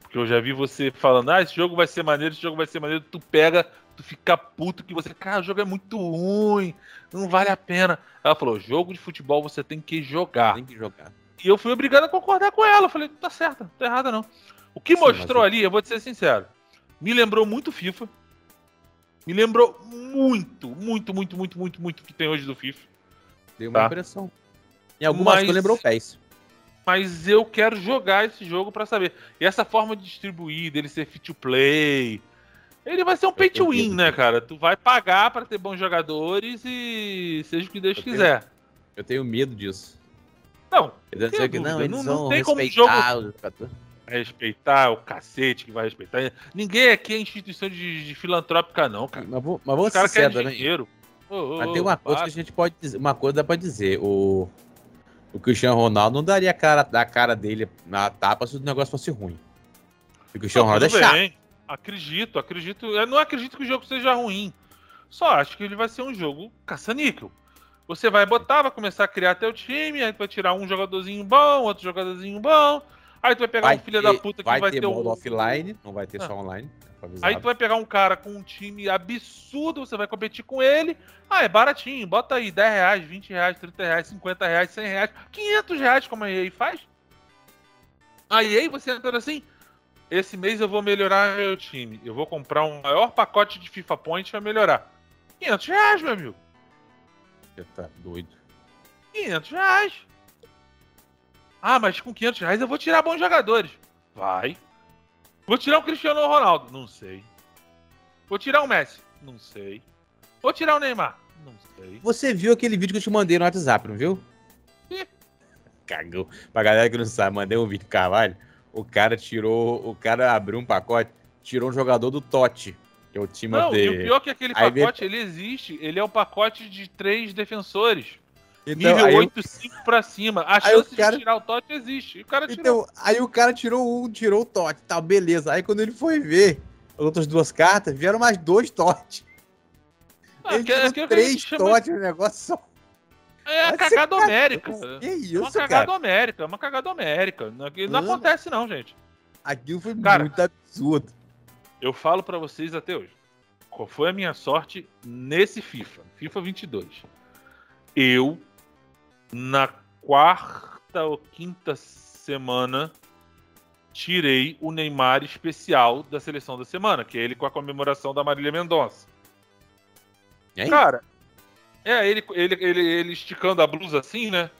Porque eu já vi você falando, ah, esse jogo vai ser maneiro, esse jogo vai ser maneiro, tu pega, tu fica puto que você, cara, o jogo é muito ruim, não vale a pena. Ela falou: jogo de futebol você tem que jogar. Tem que jogar. E eu fui obrigado a concordar com ela. Eu falei: tá certo, não tá errada não. O que Sim, mostrou mas- ali, eu vou te ser sincero, me lembrou muito FIFA. Me lembrou muito, muito, muito, muito, muito, muito o que tem hoje do FIFA. Deu uma Tá. impressão. Em algumas Mas- coisas lembrou o PES. Mas eu quero jogar esse jogo pra saber. E essa forma de distribuir, dele ser free to play. Ele vai ser um pay to tenho win, né, cara? Tu vai pagar pra ter bons jogadores e seja o que Deus Eu tenho- quiser. Eu tenho medo disso. Não, tenho não, dúvida, eles não- não tem como respeitar os jogadores. respeitar o cacete que vai respeitar. Ninguém aqui é instituição de, de filantrópica, não, cara. Mas, vamos Os ser sinceros também. dinheiro. Ô, Mas tem uma coisa para. que a gente pode dizer. Uma coisa dá pra dizer. O, o Cristiano Ronaldo não daria a cara, a cara dele na tapa se o negócio fosse ruim. O Cristiano Não, Ronaldo é chato. bem. Acredito, acredito. Eu não acredito que o jogo seja ruim. Só acho que ele vai ser um jogo caça-níquel. Você vai botar, vai começar a criar teu time, aí tu vai tirar um jogadorzinho bom, outro jogadorzinho bom. Aí tu vai pegar um filho da puta que vai, vai ter ter um. offline, não vai ter Ah. só online. tá. Aí tu vai pegar um cara com um time absurdo, você vai competir com ele. Ah, é baratinho, bota aí 10 reais, 20 reais, 30 reais, 50 reais, 100 reais, 500 reais, como a EA faz. Aí você entra assim, esse mês eu vou melhorar meu time. Eu vou comprar um maior pacote de FIFA Point pra melhorar. 500 reais, meu amigo. Você tá doido. 500 reais. Ah, mas com 500 reais eu vou tirar bons jogadores. Vai. Vou tirar o Cristiano Ronaldo. Não sei. Vou tirar o Messi. Não sei. Vou tirar o Neymar. Não sei. Você viu aquele vídeo que eu te mandei no WhatsApp, não viu? Ih. Cagou. Pra galera que não sabe, mandei um vídeo pro Carvalho. O cara tirou. O cara abriu um pacote, tirou um jogador do Totti. Que é o time Não, e o pior é que aquele Aí pacote, ele existe. Ele é o pacote de três defensores. Então, nível aí, o- 8, 5 pra cima. A chance cara- de tirar o Totti existe. E o cara tirou. então, aí o cara tirou um, tirou o Totti, tá, beleza. Aí quando ele foi ver as outras duas cartas, vieram mais dois Totti. Ah, ele que- tirou que- que três chama- Totti no negócio só. É a cagada homérica. Que É isso, uma cara? cagada homérica, é uma cagada homérica. Não, não Mano. acontece não, gente. Aquilo foi Cara, muito absurdo. Eu falo pra vocês até hoje. Qual foi a minha sorte nesse FIFA? FIFA 22. Eu, na quarta ou quinta semana, tirei o Neymar especial da seleção da semana, que é ele com a comemoração da Marília Mendonça. Cara, é ele, ele, ele, ele esticando a blusa assim, né?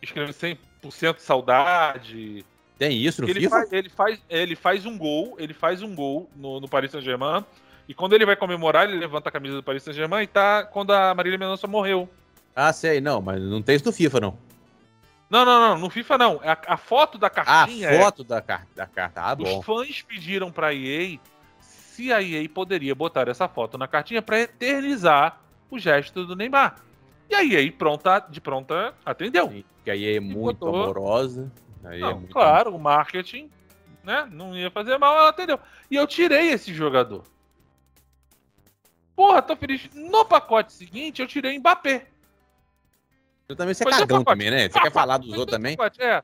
Escrevendo 100% saudade. Tem isso no Ele FIFA? faz, ele, faz, ele faz um gol, ele faz um gol no, no Paris Saint-Germain. E quando ele vai comemorar, ele levanta a camisa do Paris Saint-Germain e tá quando a Marília Mendonça morreu. Ah, sei, não, mas não tem isso no FIFA, não. Não, não, não, no FIFA não. A, a foto da cartinha é, foto da, car da carta. Ah, bom. os fãs pediram pra EA se a EA poderia botar essa foto na cartinha pra eternizar o gesto do Neymar. E a EA pronta, de pronta atendeu. Sim, Que aí é muito botou. amorosa. Aí é Não, muito... claro, o marketing, né? Não ia fazer mal, ela atendeu. E eu tirei esse jogador. Porra, tô feliz. No pacote seguinte, eu tirei Mbappé. Eu também você é é, cagão também, né? Você quer falar dos outros também? Pacote, É.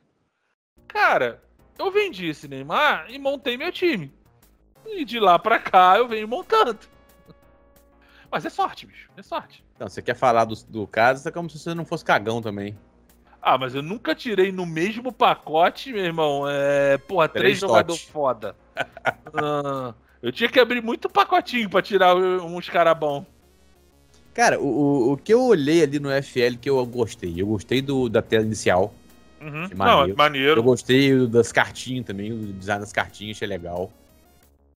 Cara, eu vendi esse Neymar e montei meu time. E de lá pra cá eu venho montando. Mas é sorte, bicho. É sorte. Não, você quer falar do, do caso, é como se você não fosse cagão também. Ah, mas eu nunca tirei no mesmo pacote, meu irmão. É, porra, três, Três foda. Ah, eu tinha que abrir muito pacotinho pra tirar uns bons. Cara, o, o, que eu olhei ali no FL que eu gostei. Eu gostei do, da tela inicial. Uhum. Que Não, é maneiro. maneiro. Eu gostei das cartinhas também, o design das cartinhas, achei legal.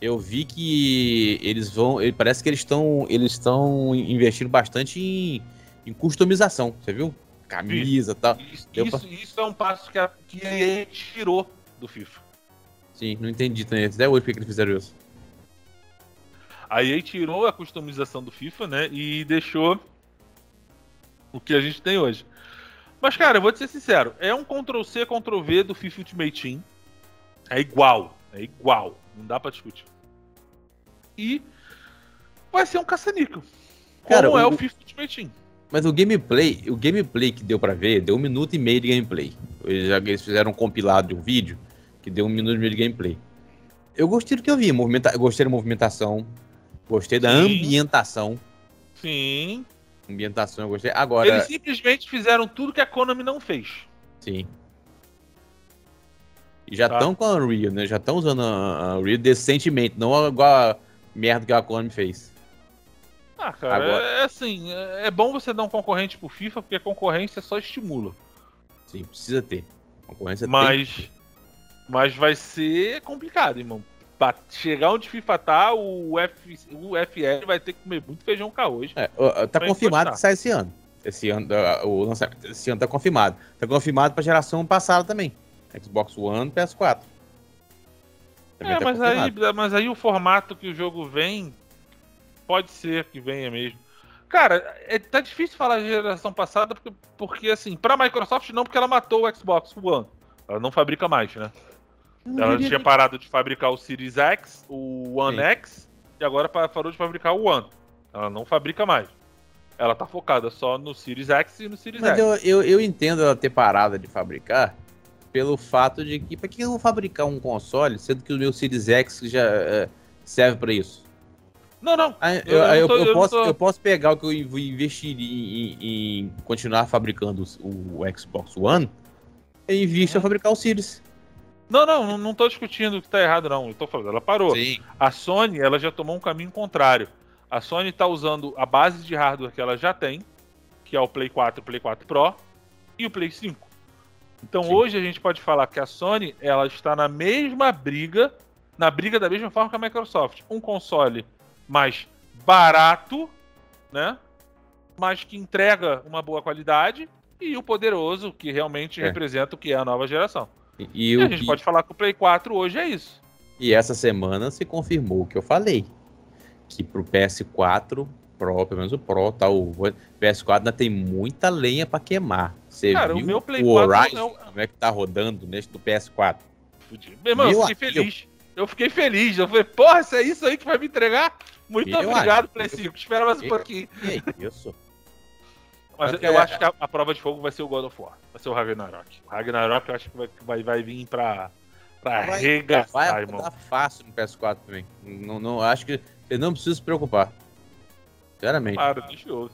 Eu vi que eles vão. ele- Parece que eles estão. Eles estão investindo bastante em, em customização, você viu? Camisa e tal. Isso, Deu isso, é um passo que a, que EA tirou do FIFA. Sim, não entendi também. Até hoje por que que eles fizeram isso. A EA tirou a customização do FIFA, né? E deixou o que a gente tem hoje. Mas, cara, eu vou te ser sincero: é um Ctrl-C, Ctrl-V do FIFA Ultimate Team. É igual. É igual. Não dá pra discutir. E vai ser um caça-níquel. Como Cara, é o- o FIFA Ultimate Team. Mas o gameplay, o gameplay que deu pra ver, deu um minuto e meio de gameplay. Eles, já- eles fizeram um compilado de um vídeo que deu um minuto e meio de gameplay. Eu gostei do que eu vi, movimenta, gostei da movimentação. Gostei da Sim. ambientação. Sim. Ambientação eu gostei. Agora, Eles simplesmente fizeram tudo que a Konami não fez. sim. E já Tá. estão com a Unreal, né? Já estão usando a Unreal decentemente, não igual a merda que a Konami fez. Ah, cara, Agora- é assim, é é bom você dar um concorrente pro FIFA, porque a concorrência só estimula. Sim, precisa ter. Concorrência tem. Mas. Mas vai ser complicado, irmão. Pra chegar onde FIFA tá, o, F, o FL vai ter que comer muito feijão com arroz. É, tá confirmado que sai esse ano. Esse ano, o lançamento esse ano tá confirmado. Tá confirmado pra geração passada também. Xbox One, PS4. Também É, tá mas confirmado. aí, mas aí o formato que o jogo vem, pode ser que venha mesmo. Cara, é, tá difícil falar de geração passada, porque, porque assim, pra Microsoft não, porque ela matou o Xbox One. Ela não fabrica mais, né? Eu Ela tinha que- parado de fabricar o Series X, o One Sim. X, e agora pa- parou de fabricar o One. Ela não fabrica mais. Ela tá focada só no Series X e no Series Mas X. eu, eu, eu entendo ela ter parado de fabricar pelo fato de que. Pra que eu vou fabricar um console, sendo que o meu Series X já é, serve pra isso? Não, não. Eu- eu, eu tô- eu posso, tô- eu posso pegar o que eu in- investiria em, em continuar fabricando os- o, Xbox One e invisto Uhum. a fabricar o Series. Não, não, não, tô discutindo que tá errado, não. Eu tô falando, ela parou. Sim. A Sony, ela já tomou um caminho contrário. A Sony tá usando a base de hardware que ela já tem, que é o Play 4, o Play 4 Pro e o Play 5. Então Sim. hoje a gente pode falar que a Sony, ela está na mesma briga, na briga da mesma forma que a Microsoft. Um console mais barato, né? Mas que entrega uma boa qualidade e o poderoso, que realmente É. representa o que é a nova geração. E, e E a gente que- pode falar que o Play 4 hoje é isso. e essa semana se confirmou o que eu falei. Que pro PS4 Pro, pelo menos o Pro, tá? O PS4 ainda tem muita lenha pra queimar. Você Cara, o viu meu Play o 4 Horizon, é o- como é que tá rodando neste do PS4? Fudido. Meu irmão, eu Meu fiquei feliz. Eu fiquei feliz. Eu falei, porra, se é isso aí que vai me entregar? Muito Eu obrigado. Play 5. Espera mais um pouquinho. E é isso? Mas eu acho que a, a prova de fogo vai ser o God of War. Vai ser o Ragnarok. O Ragnarok eu acho que vai, vai, vai vir pra, pra Vai- arregaçar, Vai irmão. rodar fácil no PS4 também. Não, não, acho que você não precisa se preocupar. Sinceramente. Para, deixa eu.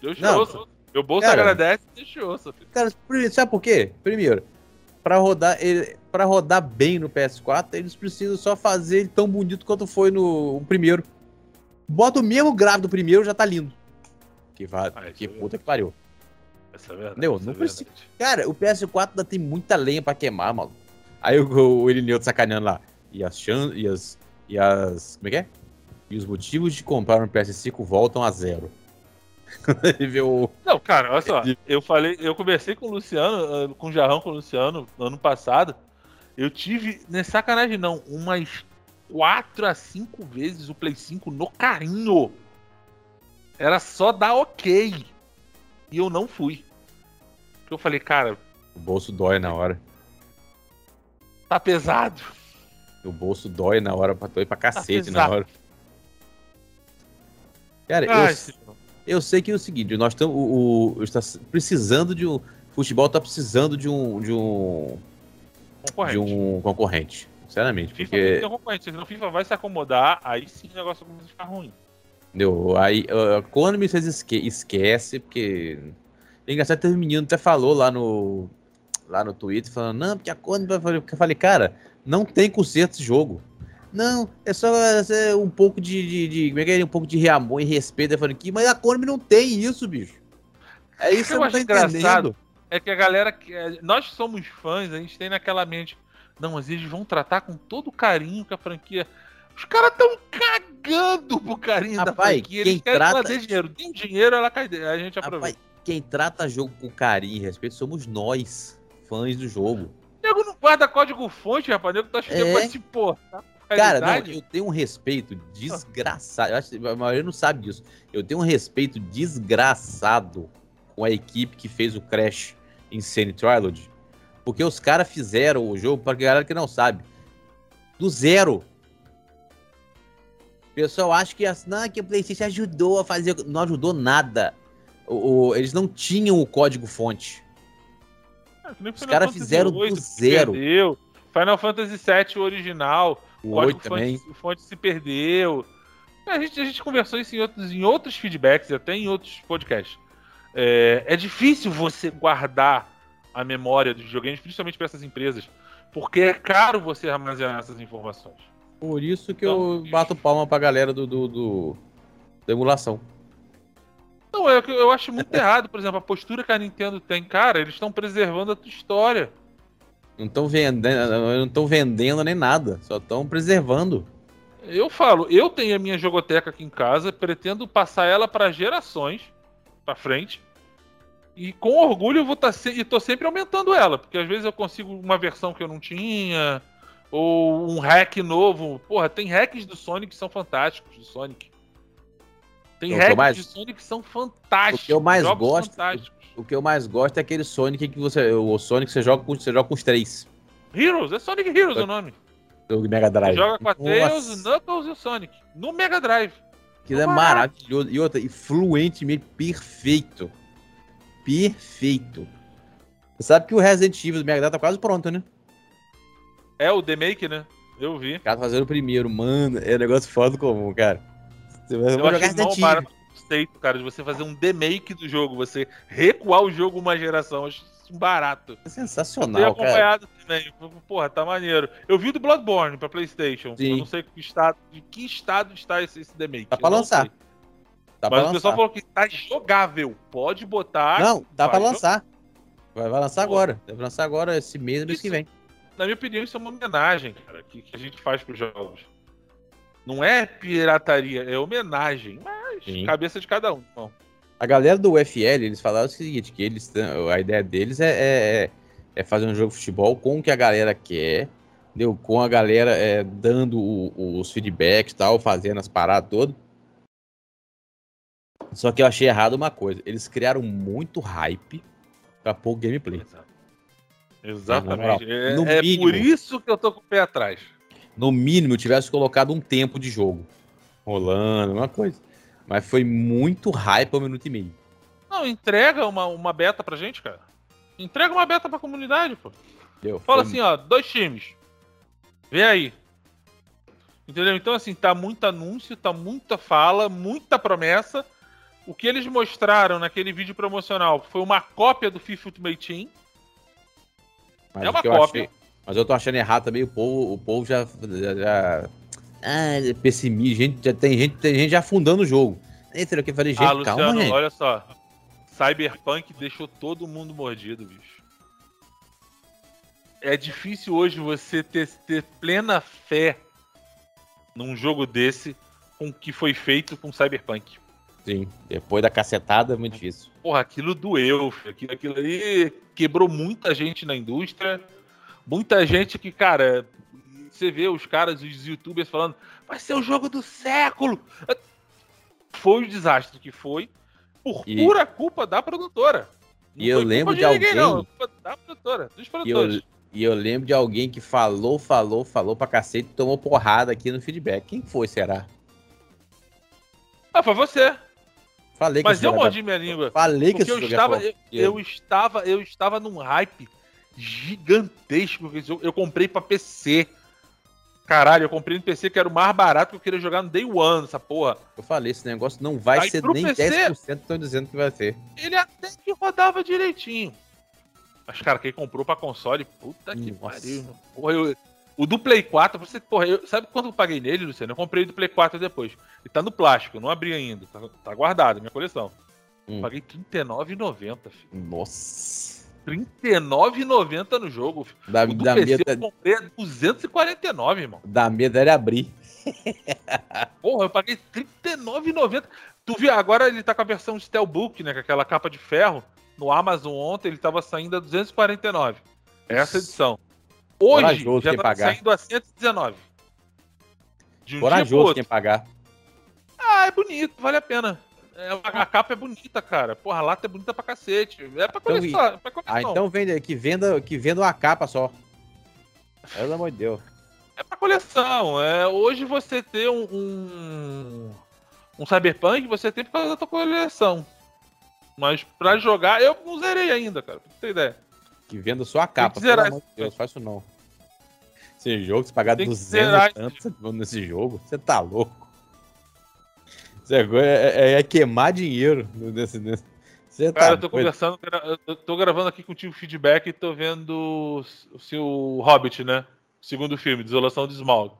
Deixa Não, eu. Meu bolso cara. agradece, deixa eu. filho. Cara, sabe por quê? Primeiro, pra rodar, ele, pra rodar bem no PS4, eles precisam só fazer ele tão bonito quanto foi no primeiro. Bota o mesmo gráfico do primeiro, já tá lindo. Que, va Ah, que é puta que pariu. Essa é verdade. Essa Não é precisa-. Cara, o PS4 ainda tem muita lenha pra queimar, maluco. Aí o, o Irineu tá sacaneando lá. E as chan e as. E as. Como é que é? E os motivos de comprar um PS5 voltam a zero. Quando ele vê o. Não, cara, olha só. Eu falei, eu conversei com o Luciano, eh, com o Jarrão com o Luciano no ano passado. Eu tive, não é sacanagem não, umas 4 a 5 vezes o Play 5 no carinho. Era só dar ok. E eu não fui. Porque eu falei, cara, O bolso dói na hora. tá pesado. O bolso dói na hora, pra dói pra cacete na pesado. hora. Cara, Ai, eu, senhor. Eu sei que é o seguinte, nós estamos. O, o, está precisando de um. Futebol tá precisando de um. De um. concorrente. De um concorrente. Sinceramente. FIFA tem que Porque. ter um concorrente, o FIFA vai se acomodar, aí sim o negócio começa a ficar ruim. Entendeu? Aí, uh, quando me fez esque esquece, porque. Engraçado, teve um menino até falou lá no. Lá no Twitter, falando, não, porque a Konami vai. Porque eu falei, cara, não tem conserto esse jogo. Não, é só é, um pouco de, de, de- Como é que é? Um pouco de reamor e respeito da franquia, mas a Konami não tem isso, bicho. É isso que Eu não acho tá engraçado. entendendo. É que a galera. é, Nós somos fãs, a gente tem naquela mente. Não, mas eles vão tratar com todo o carinho que a franquia. Os caras tão cagando pro carinho da Rapaz, franquia. quem Eles querem trata- fazer dinheiro. Tem dinheiro, ela cai. A gente aproveita. Rapaz, quem trata jogo com carinho e respeito somos nós, fãs do jogo. O nego não guarda código fonte, rapaz. O nego tá achando É. vai se importar. Cara, não, eu tenho um respeito desgraçado. Eu acho que a maioria não sabe disso. Eu tenho um respeito desgraçado com a equipe que fez o Crash Insane Trilogy. Porque os caras fizeram o jogo, para a galera que não sabe, do zero. O pessoal acha que, as- não, que o PlayStation ajudou a fazer. Não ajudou nada. O- o- eles não tinham o código fonte. Que nem os caras fizeram do VIII, que zero. Perdeu. Final Fantasy VII, o original. O código 8 também. Fonte, fonte se perdeu. A gente, a gente conversou isso em outros, em outros feedbacks, até em outros podcasts. É, é difícil você guardar a memória dos videogames, principalmente para essas empresas, porque é caro você armazenar essas informações. Por isso que então, eu bato palma pra galera do, do, do da emulação. Não, é eu, eu acho muito errado, por exemplo, a postura que a Nintendo tem. Cara, eles estão preservando a tua história. Não estão vendendo, não estão vendendo nem nada, só estão preservando. Eu falo, eu tenho a minha jogoteca aqui em casa, pretendo passar ela para gerações para frente. E com orgulho eu vou estar tá e tô sempre aumentando ela, porque às vezes eu consigo uma versão que eu não tinha, ou um hack novo. Porra, tem hacks do Sonic que são fantásticos, do Sonic. Tem o hacks mais... de Sonic que são fantásticos. O que eu mais gosto, o que eu mais gosto é aquele Sonic que você, o Sonic que você joga com, você joga com os três. Heroes, é Sonic Heroes o nome. Do Mega Drive. Você joga com a Tails, o Knuckles e o Sonic. No Mega Drive. Aquilo é maravilhoso. E outra, e fluentemente perfeito. Perfeito. Você sabe que o Resident Evil do Mega Drive tá quase pronto, né? É o The Make, né? Eu vi. O cara tá fazendo o primeiro, mano. É um negócio foda comum, cara. Você vai, eu jogar Resident Evil. Conceito, cara, de você fazer um demake do jogo, você recuar o jogo uma geração. Acho barato. É sensacional, eu acompanhado cara. também. Porra, tá maneiro. Eu vi do Bloodborne pra Playstation. Sim. Eu não sei que estado, de que estado está esse, esse demake. Tá pra lançar. Mas pra o pessoal falou que tá jogável. Pode botar. Não, dá pra lançar. Vai, vai lançar Pô. agora. Deve lançar agora esse mês, mês que vem. Na minha opinião, isso é uma homenagem, cara, que, que a gente faz pros jogos. Não é pirataria, é homenagem. Mas Sim. cabeça de cada um. Bom. A galera do UFL, eles falaram o seguinte, que eles a ideia deles é, é, é fazer um jogo de futebol com o que a galera quer, entendeu? com a galera é, dando o, os feedbacks e tal, fazendo as paradas todas. Só que eu achei errado uma coisa, eles criaram muito hype pra pouco gameplay. Exatamente. É, é mínimo, por isso que eu tô com o pé atrás. No mínimo, tivesse colocado um tempo de jogo. Rolando, uma coisa. Mas foi muito hype ao minuto e meio. Não, entrega uma, uma beta pra gente, cara. Entrega uma beta pra comunidade, pô. Deu, Fala foi... assim, ó, dois times. Vê aí. Entendeu? Então, assim, tá muito anúncio, tá muita fala, muita promessa. O que eles mostraram naquele vídeo promocional foi uma cópia do FIFA Ultimate Team. Mas é uma cópia. Achei... Mas eu tô achando errado também, o povo, o povo já, já, já ah, é pessimista, gente, já tem gente, tem gente afundando o jogo. Entra aqui, falei, gente, ah, Luciano, calma, gente. olha só. Cyberpunk deixou todo mundo mordido, bicho. É difícil hoje você ter, ter plena fé num jogo desse com o que foi feito com Cyberpunk. Sim, depois da cacetada é muito difícil. Porra, aquilo doeu, aquilo, aquilo ali quebrou muita gente na indústria. Muita gente que, cara, você vê os caras, os youtubers falando, vai ser o jogo do século. Foi o desastre que foi, por e... pura culpa da produtora. Não e eu lembro de, de alguém. Não, culpa da produtora, dos produtores. E eu, e eu lembro de alguém que falou, falou, falou pra cacete e tomou porrada aqui no feedback. Quem foi, será? Ah, foi você. Falei Mas eu mordi minha língua. Falei que eu estava, eu, eu, estava, eu estava num hype gigantesco. Eu comprei para PC. Caralho, eu comprei no PC que era o mais barato que eu queria jogar no Day One, essa porra. Eu falei, esse negócio não vai Aí ser nem PC, 10% estão dizendo que vai ser. Ele até que rodava direitinho. Mas, cara, quem comprou pra console, puta que pariu. Porra, eu, o do Play 4, você, porra, eu, sabe quanto eu paguei nele, Luciano? Eu comprei o do Play 4 depois. Ele tá no plástico, não abri ainda. Tá, tá guardado, minha coleção. Hum. Paguei R$39,90, filho. Nossa. R$39,90 no jogo. Da, o do da PC meta... eu comprei a 249, irmão. Da medo era abrir. Porra, eu paguei R$39,90. Tu viu, agora ele tá com a versão Steelbook, né? Com aquela capa de ferro. No Amazon ontem ele tava saindo a 249. Essa edição. Hoje Corajoso já tá pagar. saindo a 119. De um Corajoso quem pagar. Ah, é bonito, vale a pena. É, a capa é bonita, cara. Porra, a lata é bonita pra cacete. É pra coleção. Então, é pra coleção. Ah, então vende, que venda, que venda uma capa só. Pelo amor de Deus. É pra coleção. É, hoje você ter um, um, um Cyberpunk, você tem por causa da tua coleção. Mas pra jogar, eu não zerei ainda, cara. Pra ter ideia. Que venda só a capa. Pelo amor de Deus, faz isso não. Esse jogo, se pagar 200 tantos nesse jogo, você tá louco. É, é, é queimar dinheiro nesse, nesse. Você Cara, tá eu tô conversando, eu tô gravando aqui contigo feedback e tô vendo o seu Hobbit, né? Segundo filme, Desolação de Smaug.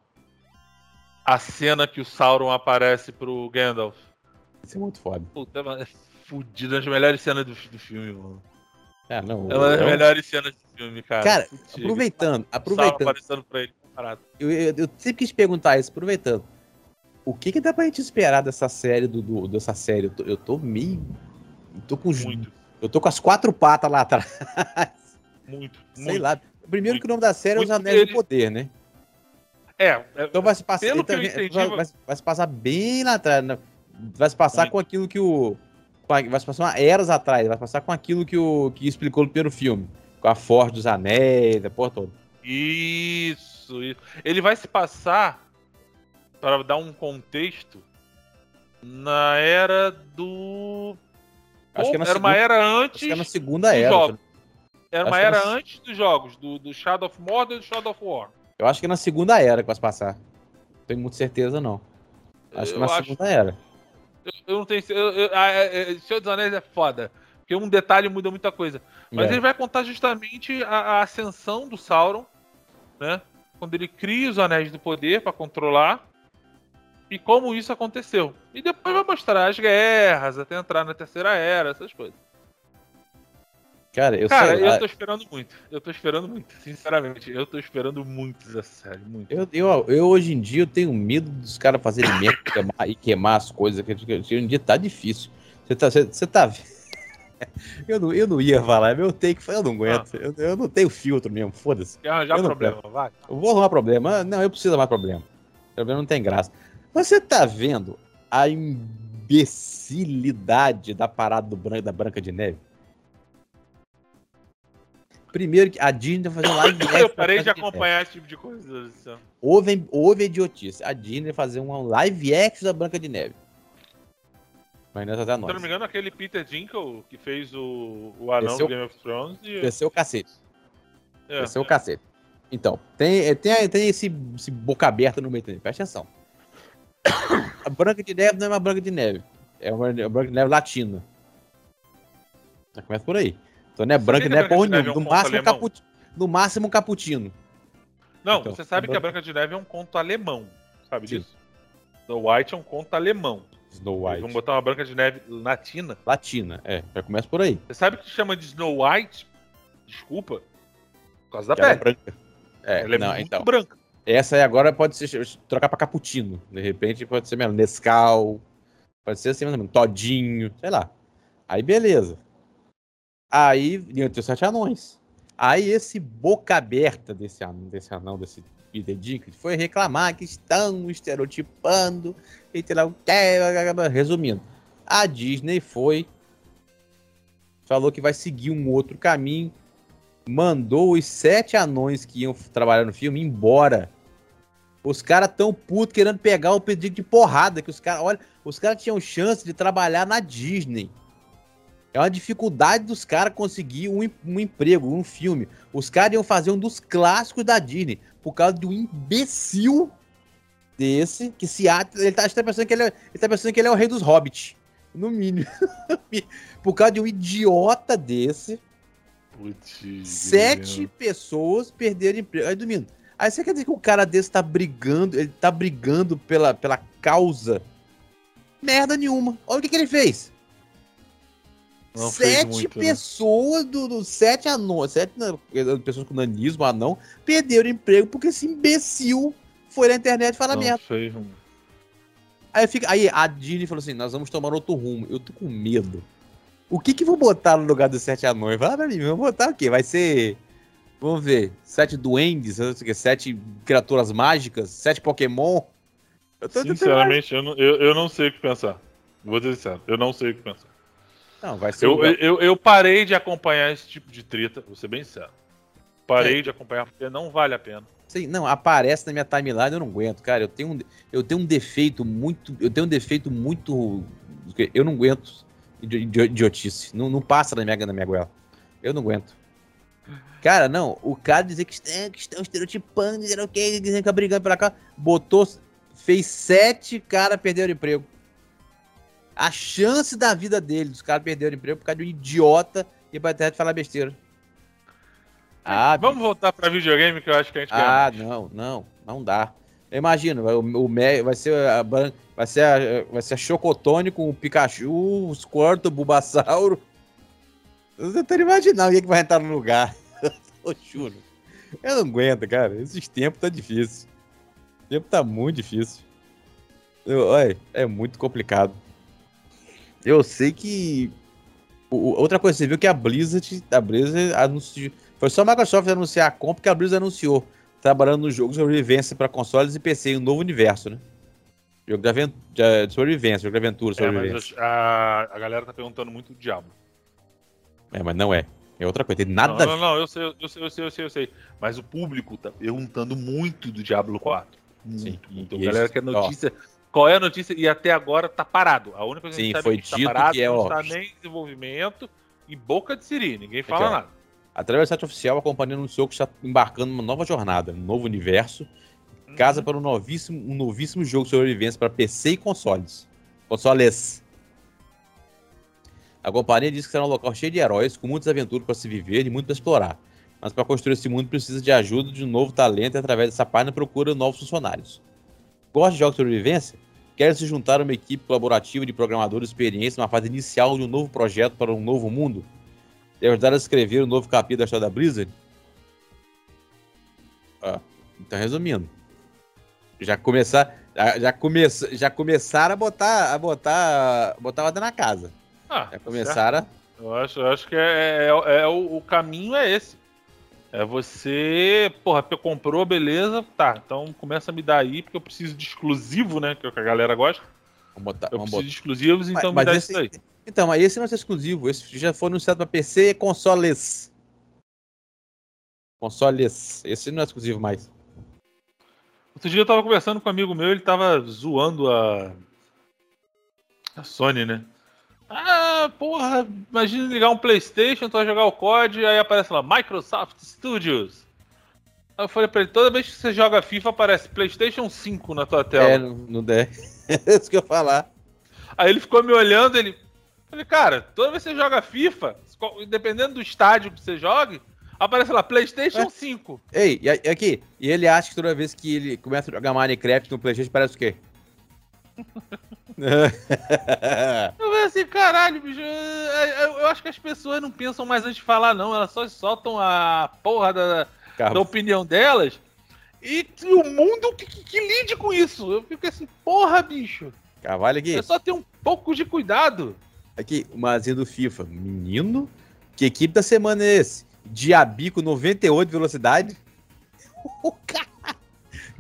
A cena que o Sauron aparece pro Gandalf. Isso é muito foda. Puta, é fudido, das melhores cenas do, do filme, mano. É, não, é uma das melhores cenas do filme, cara. Cara, aproveitando, aproveitando. aparecendo pra ele, parado. Eu, eu, eu sempre quis perguntar isso, aproveitando. O que, que dá pra gente esperar dessa série, do, do dessa série? Eu tô, eu tô meio eu tô com muito. Eu tô com as quatro patas lá atrás. Muito. Sei muito, lá. Primeiro muito, que o nome da série é Os Anéis do Poder, né? É, é. Então vai se passar. Pelo então, que eu entendi, vai, vai, vai, se passar bem lá atrás. Né? Vai se passar muito. com aquilo que o. Vai se passar eras atrás. Vai passar com aquilo que o que explicou no primeiro filme. Com a Forte dos Anéis, a porra toda. Isso, isso. Ele vai se passar, para dar um contexto, na era do Acho que é era segunda, uma era antes. Acho que é na segunda era. Jogos. Era uma era na... antes dos jogos, do, do Shadow of Mordor e do Shadow of War. Eu acho que é na segunda era que vai passar. Não tenho muita certeza, não. Acho que é na acho... segunda era. Eu, eu não tenho. Eu, eu, a, a, Senhor dos Anéis é foda. Porque um detalhe muda muita coisa. Mas é. ele vai contar justamente a, a, ascensão do Sauron, né? Quando ele cria os Anéis do Poder para controlar e como isso aconteceu. E depois vai mostrar as guerras, até entrar na terceira era, essas coisas. Cara, eu Cara, sei, eu tô esperando muito. Eu tô esperando muito, sinceramente. Eu tô esperando muito essa série, muito. Eu, eu, eu hoje em dia eu tenho medo dos caras fazerem merda e queimar as coisas. Que hoje em dia tá difícil. Você tá. Você, você tá. eu, não, eu não ia falar, é meu take, eu não aguento. Ah. Eu, eu não tenho filtro mesmo, foda-se. Quer arranjar problema, vai. Eu vou arrumar problema. Não, eu preciso arrumar problema. Problema não tem graça. Você tá vendo a imbecilidade da parada do branco, da Branca de Neve? Primeiro que a Disney fazer um live action. Eu parei de acompanhar esse tipo de coisa. Houve, houve idiotice. A Disney fazer um live action da Branca de Neve. Mas nessa tá nós. Se não me engano, aquele Peter Dinklage que fez o, o anão do Game of Thrones. E... Desceu o cacete. É, Desceu é. o cacete. Então, tem, tem, tem esse, esse boca aberta no meio também. Presta atenção. A Branca de Neve não é uma Branca de Neve. É uma, é uma Branca de Neve latina. Já começa por aí. Então não é Branca de Neve porra nenhuma. No, máximo, caput... no máximo um cappuccino. Não, então, você sabe a que a Branca de Neve é um conto alemão. Sabe Sim. disso? Snow White é um conto alemão. Snow White. Vamos botar uma Branca de Neve latina. Latina, é. Já começa por aí. Você sabe que chama de Snow White? Desculpa. Por causa da que pele. Ela é branca. É, ela é não, muito então. branca. Essa aí agora pode ser trocar pra cappuccino. De repente pode ser mesmo Nescau. Pode ser assim mesmo, Todinho, sei lá. Aí beleza. Aí iam ter sete anões. Aí esse boca aberta desse anão, desse anão, desse Peter foi reclamar que estão estereotipando e sei lá o que. Resumindo, a Disney foi falou que vai seguir um outro caminho, mandou os sete anões que iam trabalhar no filme embora os caras tão putos querendo pegar o pedido de porrada. Que os caras, olha, os caras tinham chance de trabalhar na Disney. É uma dificuldade dos caras conseguir um, um, emprego, um filme. Os caras iam fazer um dos clássicos da Disney por causa de um imbecil desse que se ata. Ele tá, tá, pensando que ele, é, ele tá pensando que ele é o rei dos hobbits. No mínimo. por causa de um idiota desse. Putz, sete pessoas perderam emprego. Aí, domingo, Aí você quer dizer que o cara desse tá brigando, ele tá brigando pela, pela causa? Merda nenhuma. Olha o que, que ele fez. Não sete muito, né? pessoas né? do, do, sete anões, sete pessoas com nanismo, anão, perderam emprego porque esse imbecil foi na internet e fala merda. Fez, aí, fica, aí a Disney falou assim: nós vamos tomar outro rumo. Eu tô com medo. O que que vou botar no lugar dos sete anões? Fala pra mim, vou botar o quê? Vai ser Vamos ver. Sete duendes, sete criaturas mágicas, sete Pokémon. Eu Sinceramente, eu não, eu, eu não sei o que pensar. Vou dizer sincero, eu não sei o que pensar. Não, vai ser. Eu, eu, eu, eu, parei de acompanhar esse tipo de treta, vou ser bem sincero. Parei é. de acompanhar porque não vale a pena. Sim, não, aparece na minha timeline, eu não aguento, cara. Eu tenho um, eu tenho um defeito muito. Eu tenho um defeito muito. Eu não aguento idiotice. Não, não passa na minha, na minha goela. Eu não aguento. Cara, não, o cara dizer que, é, que estão estereotipando, dizendo o que, dizendo que tá brigando pela casa, botou, fez sete caras perderam emprego. A chance da vida dele, dos caras perderem o emprego por causa de um idiota e pra internet falar besteira. Ah, Vamos bicho. voltar pra videogame que eu acho que a gente Ah, não, não, não dá. Imagina, o, o vai ser a vai ser a, vai ser a Chocotone com o Pikachu, o Squirtle, o Bulbasauro. Eu tô imaginando o que, vai entrar no lugar. Eu juro. Eu não aguento, cara. Esses tempos tá difícil. O tempo tá muito difícil. Eu, olha, é muito complicado. Eu sei que. outra coisa, você viu que a Blizzard, a Blizzard anunciou. Foi só a Microsoft anunciar a compra que a Blizzard anunciou. Trabalhando no jogo de sobrevivência para consoles e PC em um novo universo, né? Jogo de, avent... de sobrevivência, jogo de aventura, sobrevivência. É, mas a, a galera tá perguntando muito do Diablo. É, mas não é. É outra coisa, tem nada Não, não, não, eu sei, eu sei, eu sei, eu sei, eu sei. Mas o público tá perguntando muito do Diablo 4. Muito, Sim, muito. A galera quer notícia. Ó, qual é a notícia? E até agora tá parado. A única coisa Sim, que a gente foi sabe é que tá parado, que é, não está nem em desenvolvimento e boca de siri, ninguém fala Aqui, nada. Através do site oficial, a companhia anunciou que está embarcando numa nova jornada, um novo universo, uhum. casa para um novíssimo, um novíssimo jogo de sobrevivência para PC e consoles. Consoles. A companhia diz que será um local cheio de heróis, com muitas aventuras para se viver e muito para explorar. Mas para construir esse mundo precisa de ajuda de um novo talento e através dessa página procura novos funcionários. Gosta de jogos de sobrevivência? quer se juntar a uma equipe colaborativa de programadores experientes na fase inicial de um novo projeto para um novo mundo? E ajudar a escrever um novo capítulo da história da Blizzard? Ah, então, resumindo, já começar, já, já, come, já começaram a botar, a botar, botar a na casa. Ah, já começaram. Certo. Eu acho, eu acho que é, é, é o, o caminho é esse. É você, porra, comprou, beleza, tá. Então começa a me dar aí, porque eu preciso de exclusivo, né? Que é o que a galera gosta. Vamos botar, eu vamos preciso botar. de exclusivos, então mas, me dá esse, isso aí. Então, mas esse não é exclusivo. Esse já foi anunciado pra PC e consoles. Consoles. Esse não é exclusivo mais. Outro dia eu tava conversando com um amigo meu, ele tava zoando a. A Sony, né? Ah, porra, imagina ligar um PlayStation, tu vai jogar o COD, aí aparece lá Microsoft Studios. Aí eu falei pra ele: toda vez que você joga FIFA, aparece PlayStation 5 na tua tela. É, no 10. é isso que eu ia falar. Aí ele ficou me olhando, ele. Eu falei, cara, toda vez que você joga FIFA, dependendo do estádio que você jogue, aparece lá PlayStation é. 5. Ei, e aqui, e ele acha que toda vez que ele começa a jogar Minecraft no PlayStation, parece o quê? eu falei assim, caralho, bicho. Eu, eu, acho que as pessoas não pensam mais antes de falar, não. Elas só soltam a porra da, da opinião delas. E, e o mundo que, que, que, lide com isso. Eu fico assim, porra, bicho. Carvalho aqui. É só ter um pouco de cuidado. Aqui, o Mazinho do FIFA. Menino, que equipe da semana é esse? Diabico 98 de velocidade? O cara.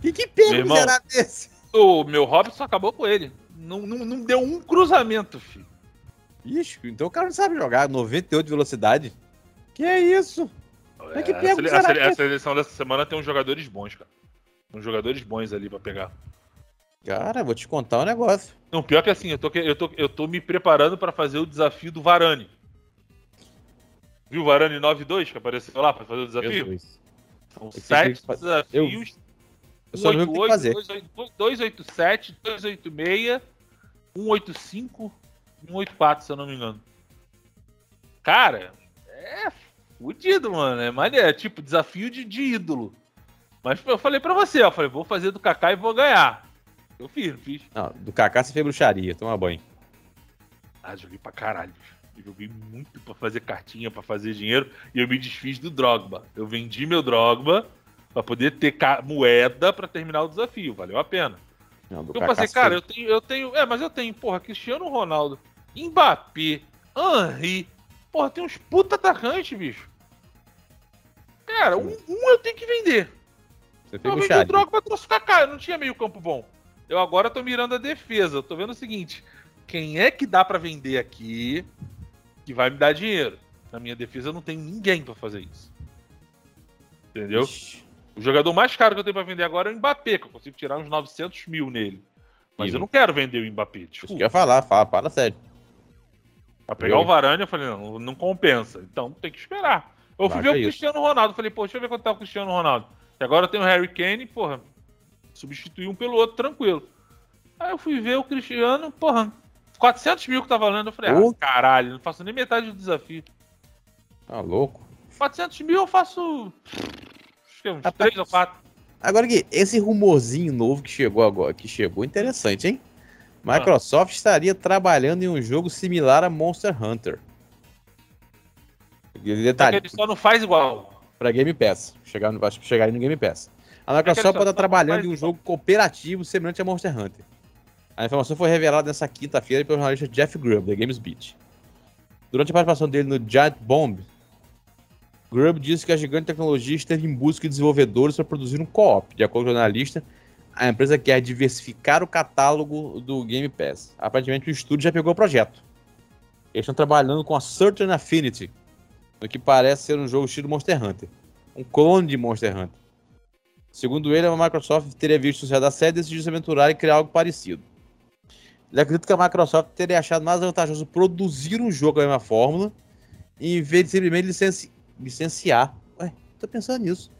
Que que pega um desse? O meu Robson acabou com ele. Não, não, não deu um cruzamento, filho. Ixi, então o cara não sabe jogar 98 de velocidade. Que é isso? É, que pega a, sele a, a, seleção dessa semana tem uns jogadores bons, cara. Uns jogadores bons ali pra pegar. Cara, vou te contar um negócio. Não, pior que assim, eu tô, eu tô, eu tô me preparando para fazer o desafio do Varane. Viu o Varane 9-2 que apareceu lá pra fazer o desafio? São sete desafios. Eu 288, 287, 286, 185 e 184, se eu não me engano. Cara, é fudido, mano. É maneiro. É tipo desafio de, de ídolo. Mas eu falei pra você, ó. Falei, vou fazer do Kaká e vou ganhar. Eu fiz, não fiz. Não, do Kaká você fez bruxaria, toma banho. Ah, joguei pra caralho. Eu joguei muito pra fazer cartinha, pra fazer dinheiro. E eu me desfiz do Drogba. Eu vendi meu Drogba para poder ter moeda para terminar o desafio. Valeu a pena. Não, eu pensei, cara, eu tenho, eu tenho. É, mas eu tenho, porra, Cristiano Ronaldo, Mbappé, Henry. Porra, tem uns puta atacantes, bicho. Cara, um, um eu tenho que vender. Você eu vendi o Drogba trouxe o Kaká, eu não tinha meio campo bom. Eu agora tô mirando a defesa. Eu tô vendo o seguinte: quem é que dá para vender aqui que vai me dar dinheiro? Na minha defesa eu não tenho ninguém para fazer isso. Entendeu? Ixi. O jogador mais caro que eu tenho pra vender agora é o Mbappé, que eu consigo tirar uns 900 mil nele. Mas eu não quero vender o Mbappé, desculpa. Isso que eu ia falar, fala, fala sério. Pra pegar eu... o Varane, eu falei, não, não compensa. Então tem que esperar. Eu fui ver o Cristiano Ronaldo, falei, pô, deixa eu ver quanto tá o Cristiano Ronaldo. E agora eu tenho o Harry Kane, porra, substituir um pelo outro, tranquilo. Aí eu fui ver o Cristiano, porra, 400 mil que tá valendo. Eu falei, Ô. ah, caralho, não faço nem metade do desafio. Tá louco. 400 mil eu faço. Acho que uns Rapaz. 3 ou 4. Agora que esse rumorzinho novo que chegou agora, que chegou, interessante, hein? Microsoft estaria trabalhando em um jogo similar a Monster Hunter. Que Detalhe, ele só não faz igual. para Game Pass. Chegar no, chegaria no Game Pass. A ele Microsoft só- pode estar só trabalhando em um jogo cooperativo semelhante a Monster Hunter. A informação foi revelada nessa quinta-feira pelo jornalista Jeff Grubb, da Games Beat. Durante a participação dele no Giant Bomb, Grubb disse que a gigante tecnologia esteve em busca de desenvolvedores para produzir um co-op. De acordo com o jornalista, a empresa quer diversificar o catálogo do Game Pass. Aparentemente, o estúdio já pegou o projeto. Eles estão trabalhando com a Certain Affinity, no que parece ser um jogo estilo Monster Hunter. Um clone de Monster Hunter. Segundo ele, a Microsoft teria visto o sucesso da série e decidiu se aventurar e criar algo parecido. Ele acredita que a Microsoft teria achado mais vantajoso produzir um jogo com a mesma fórmula, em vez de simplesmente licenci- licenciar. Ué, tô pensando nisso.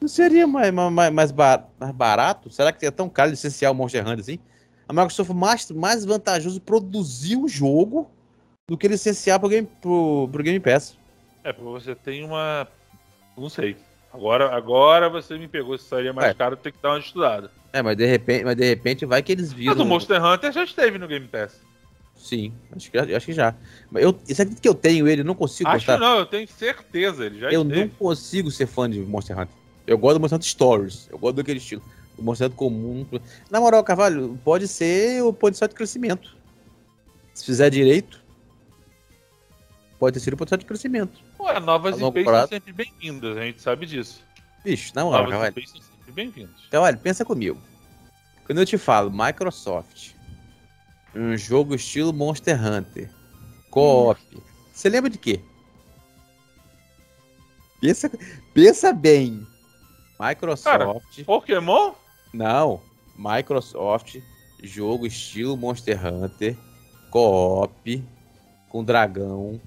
Não seria mais, mais, mais, bar- mais barato? Será que é tão caro licenciar o Monster Hunter assim? A Microsoft mais, mais vantajoso produzir um jogo do que licenciar pro Game, pro, pro Game Pass. É, porque você tem uma. Não sei. Agora, agora você me pegou. Se sairia mais É. caro, tem que dar uma estudada. É, mas de repente, mas de repente vai que eles viram. Mas o Monster Hunter já esteve no Game Pass. Sim, acho que, acho que já. Mas eu, aqui que eu tenho ele, eu não consigo Acho gostar. não, eu tenho certeza. Ele já eu esteve. não consigo ser fã de Monster Hunter. Eu gosto do Monster Hunter Stories. Eu gosto daquele estilo. O Monster Hunter comum. Na moral, Carvalho, pode ser o potencial de crescimento. Se fizer direito, pode ter sido o potencial de crescimento. Ué, novas IPs são sempre bem-vindas, a gente sabe disso. Bicho, na moral, Novas Carvalho. IPs são sempre bem-vindas. Carvalho, pensa comigo. Quando eu te falo Microsoft, um jogo estilo Monster Hunter, co-op, você lembra de quê? Pensa, pensa bem. Microsoft. Pokémon? Não. Microsoft, jogo estilo Monster Hunter, co-op, com dragão.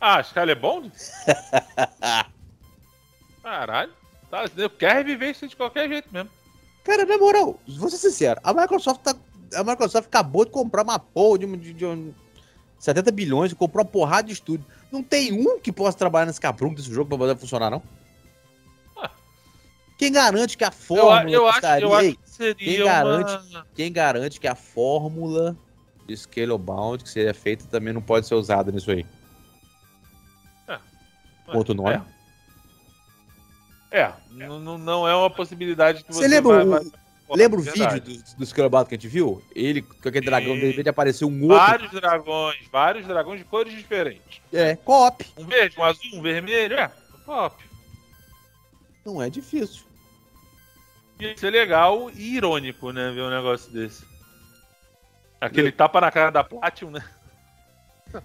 Ah, é bom? Caralho. Tá, eu quero viver isso de qualquer jeito mesmo. Cara, na moral, vou ser sincero, a Microsoft, tá, a Microsoft acabou de comprar uma porra de, de, de um 70 bilhões, comprou uma porrada de estúdio. Não tem um que possa trabalhar nesse cabrunco desse jogo pra poder funcionar, não? Ah. Quem garante que a Eu, fórmula eu, acho, estaria... eu acho que seria quem uma... garante? quem garante que a fórmula de Scalebound que seria feita também não pode ser usada nisso aí? Outro nome? É, é n- n- não é uma possibilidade que Você você, lembra vai, o- vai- Lembra o Verdade. vídeo do, do que a gente viu? Ele, com aquele dragão, de repente apareceu um outro. Vários dragões, vários dragões de cores diferentes. É, co-op. Um verde, um azul, um vermelho, é, top. Não é difícil. Ia ser legal e irônico, né, ver um negócio desse. Aquele tapa na cara da Platinum, né?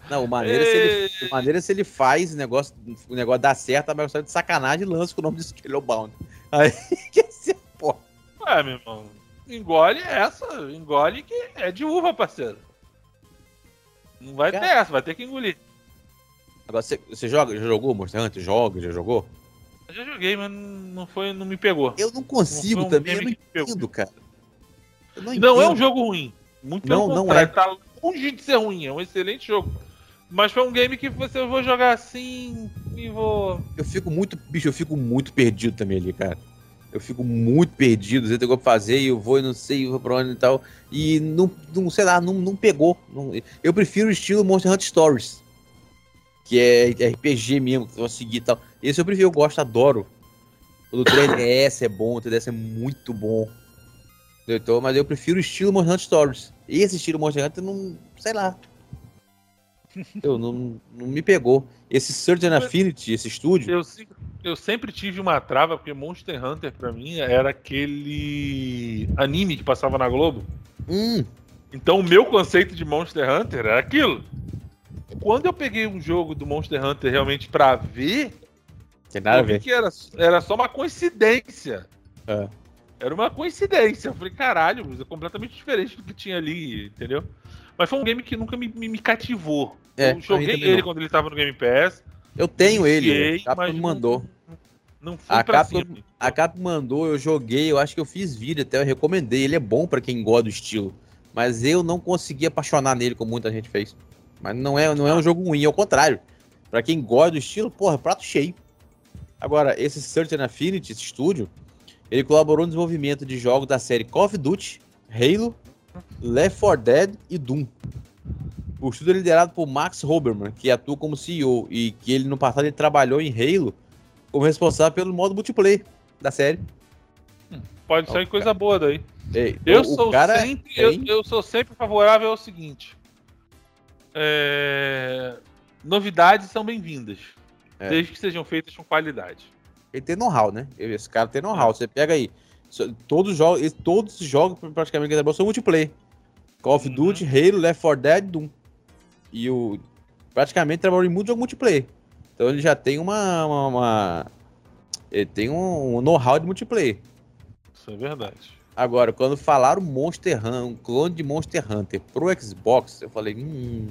Não, o maneiro, é se ele, o maneiro é se ele faz o negócio, o negócio dar certo, a Microsoft de sacanagem e lança com o nome de Scalebound. Aí que ser, Ué, meu irmão, engole essa, engole que é de uva, parceiro. Não vai Cara. ter essa, vai ter que engolir. Agora, você, você joga, já jogou Monster Hunter? Joga, já jogou? Eu já joguei, mas não foi, não me pegou. Eu não consigo Não um também, eu não entendo, cara. Eu não, Não é um jogo ruim. Muito Não, não é. Tá longe de ser ruim, é um excelente jogo. Mas foi um game que você eu vou jogar assim e vou. Eu fico muito, bicho, eu fico muito perdido também ali, cara. Eu fico muito perdido, você tem que fazer eu vou e não sei, eu vou pra onde e tal. E não, não sei lá, não, não pegou. Não- eu prefiro o estilo Monster Hunter Stories. Que é RPG mesmo, que eu vou seguir e tal. Esse eu prefiro, eu gosto, adoro. O do 3DS é bom, o 3DS é muito bom. Então, mas eu prefiro o estilo Monster Hunter Stories. Esse estilo Monster Hunter não. sei lá. Eu não, não me pegou. Esse Surgeon Affinity, esse estúdio. Eu, se- eu sempre tive uma trava, porque Monster Hunter pra mim era aquele anime que passava na Globo. Hum, Então o meu conceito de Monster Hunter era aquilo. Quando eu peguei um jogo do Monster Hunter realmente pra ver, tem nada eu vi que era, era só uma coincidência. É. Era uma coincidência. Eu falei, caralho, é completamente diferente do que tinha ali, entendeu? Mas foi um game que nunca me, me- me cativou. É, eu joguei ele não. quando ele tava no Game Pass. Eu tenho ele, a Capcom não- mandou. Não fui A Capcom, cima. a Capcom mandou, eu joguei, eu acho que eu fiz vídeo até, eu recomendei. Ele é bom pra quem gosta do estilo. mas eu não consegui apaixonar nele como muita gente fez. Mas não é, não é um jogo ruim, ao contrário. Pra quem gosta do estilo, porra, prato cheio. Agora, esse Certain Affinity, esse estúdio, ele colaborou no desenvolvimento de jogos da série Call of Duty, Halo, Left 4 Dead e Doom. O estúdio é liderado por Max Hoberman, que atua como CEO e que ele no passado ele trabalhou em Halo como responsável pelo modo multiplayer da série. Pode sair o coisa boa daí. É, Eu sou, cara sempre, tem- eu, eu sou sempre favorável ao seguinte: é, novidades são bem-vindas, É. desde que sejam feitas com qualidade. Ele tem know-how, né? Esse cara tem know-how. Você pega aí. Todos os jogos, todos os jogos praticamente trabalhou são multiplayer. Call of Uhum. Duty, Halo, Left 4 Dead, Doom. E o. Praticamente trabalhou em muito jogo multiplayer. Então ele já tem uma. uma- uma- ele tem um, um know-how de multiplayer. Isso é verdade. Agora, quando falaram Monster Hunter, um clone de Monster Hunter pro Xbox, eu falei, hum.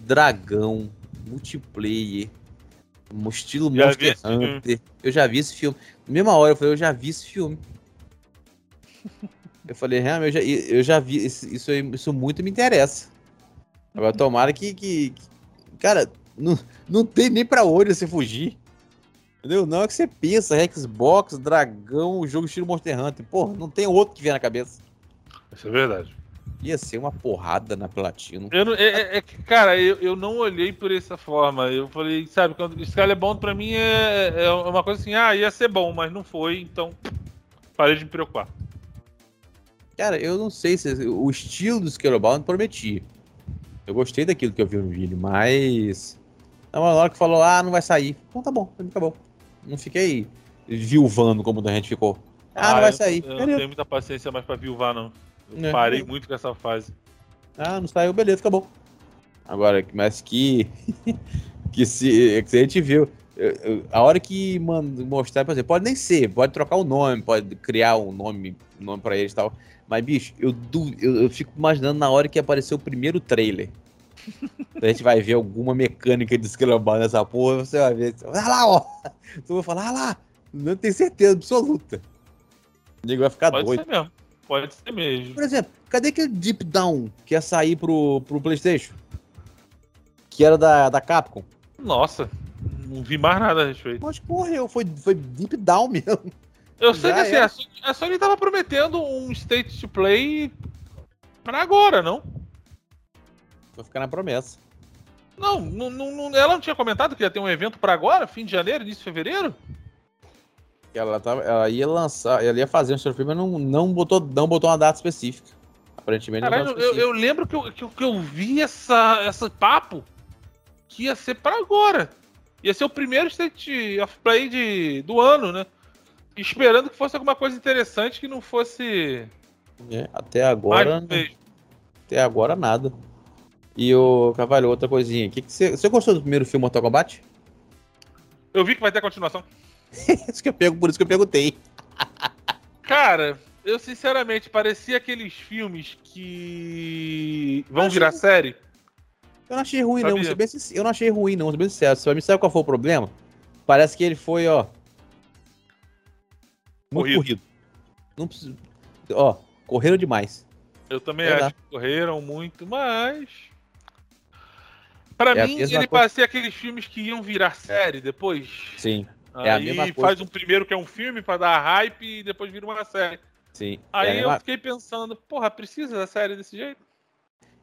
Dragão, multiplayer. Estilo Já Monster. Hunter. Eu já vi esse filme. Na mesma hora eu falei, eu já vi esse filme. eu falei, realmente, eu já, eu já vi. Isso, isso, isso muito me interessa. Agora, tomara que. que- que- cara, não, não tem nem pra onde você fugir. Entendeu? Não é que você pensa, Xbox, Dragão, o jogo estilo Monster Hunter. Porra, não tem outro que vier na cabeça. Isso é verdade. Ia ser uma porrada na Platino. Eu não- é, é- é cara, eu, eu não olhei por essa forma. Eu falei, sabe, quando Scalebound pra mim é, é uma coisa assim, ah, ia ser bom, mas não foi, então parei de me preocupar. Cara, eu não sei se o estilo do Scalebound prometia. Eu gostei daquilo que eu vi no vídeo, mas. Na hora que falou, ah, não vai sair. Então tá bom, acabou. Não fiquei viuvando como a gente ficou. Ah, não vai eu- sair. Eu, não Beleza. tenho muita paciência mais pra viuvar, não. Eu É. parei muito com essa fase. Ah, não saiu, beleza, acabou. Agora, mas que. que se, que a gente viu. eu- eu- A hora que manda mostrar, por exemplo, pode nem ser, pode trocar o nome, pode criar um nome, um nome pra eles e tal. Mas, bicho, eu, du- eu, eu fico imaginando na hora que apareceu o primeiro trailer. a gente vai ver alguma mecânica de escalambar nessa porra, você vai ver. Olha lá, ó! Tu vai falar, ah lá! Não tenho certeza absoluta. O nego vai ficar Pode doido. ser mesmo. Pode ser mesmo. Por exemplo, cadê aquele Deep Down que ia sair pro, pro PlayStation? Que era da, da Capcom? Nossa, não vi mais nada a respeito. Mas morreu, foi, foi Deep Down mesmo. Eu sei Já que assim, é. a Sony, a Sony tava prometendo um state to play pra agora, não? Vai ficar na promessa. Não, não, não- não- ela não tinha comentado que ia ter um evento pra agora, fim de janeiro, início de fevereiro? Ela, tava, ela ia lançar, ela ia fazer um surf, mas não, não, botou, não botou uma data específica. Aparentemente não Caralho, data eu, eu lembro que eu, que, que eu vi essa, esse papo que ia ser pra agora. Ia ser o primeiro State of Play de, do ano, né? Esperando que fosse alguma coisa interessante que não fosse É, até agora, mesmo. até agora nada. E o Cavalho, outra coisinha. Que que você, você gostou do primeiro filme Mortal Kombat? Eu vi que vai ter continuação. Isso que eu pego, por isso que eu perguntei. Cara, eu sinceramente parecia aqueles filmes que vão Acho virar série. Eu não achei ruim, não. Sabia. sinc- Eu não achei ruim, não. Ser bem sincero. Você me sabe qual foi o problema? Parece que ele foi, ó. Corrido. corrido. Não precisa. Ó, correram demais. Eu também acho que correram muito, mas. Pra É mim, ele coisa- parecia aqueles filmes que iam virar série depois. Sim, É a mesma coisa. faz um primeiro que é um filme pra dar hype e depois vira uma série. sim. Aí é, eu mesma, fiquei pensando, porra, precisa da série desse jeito?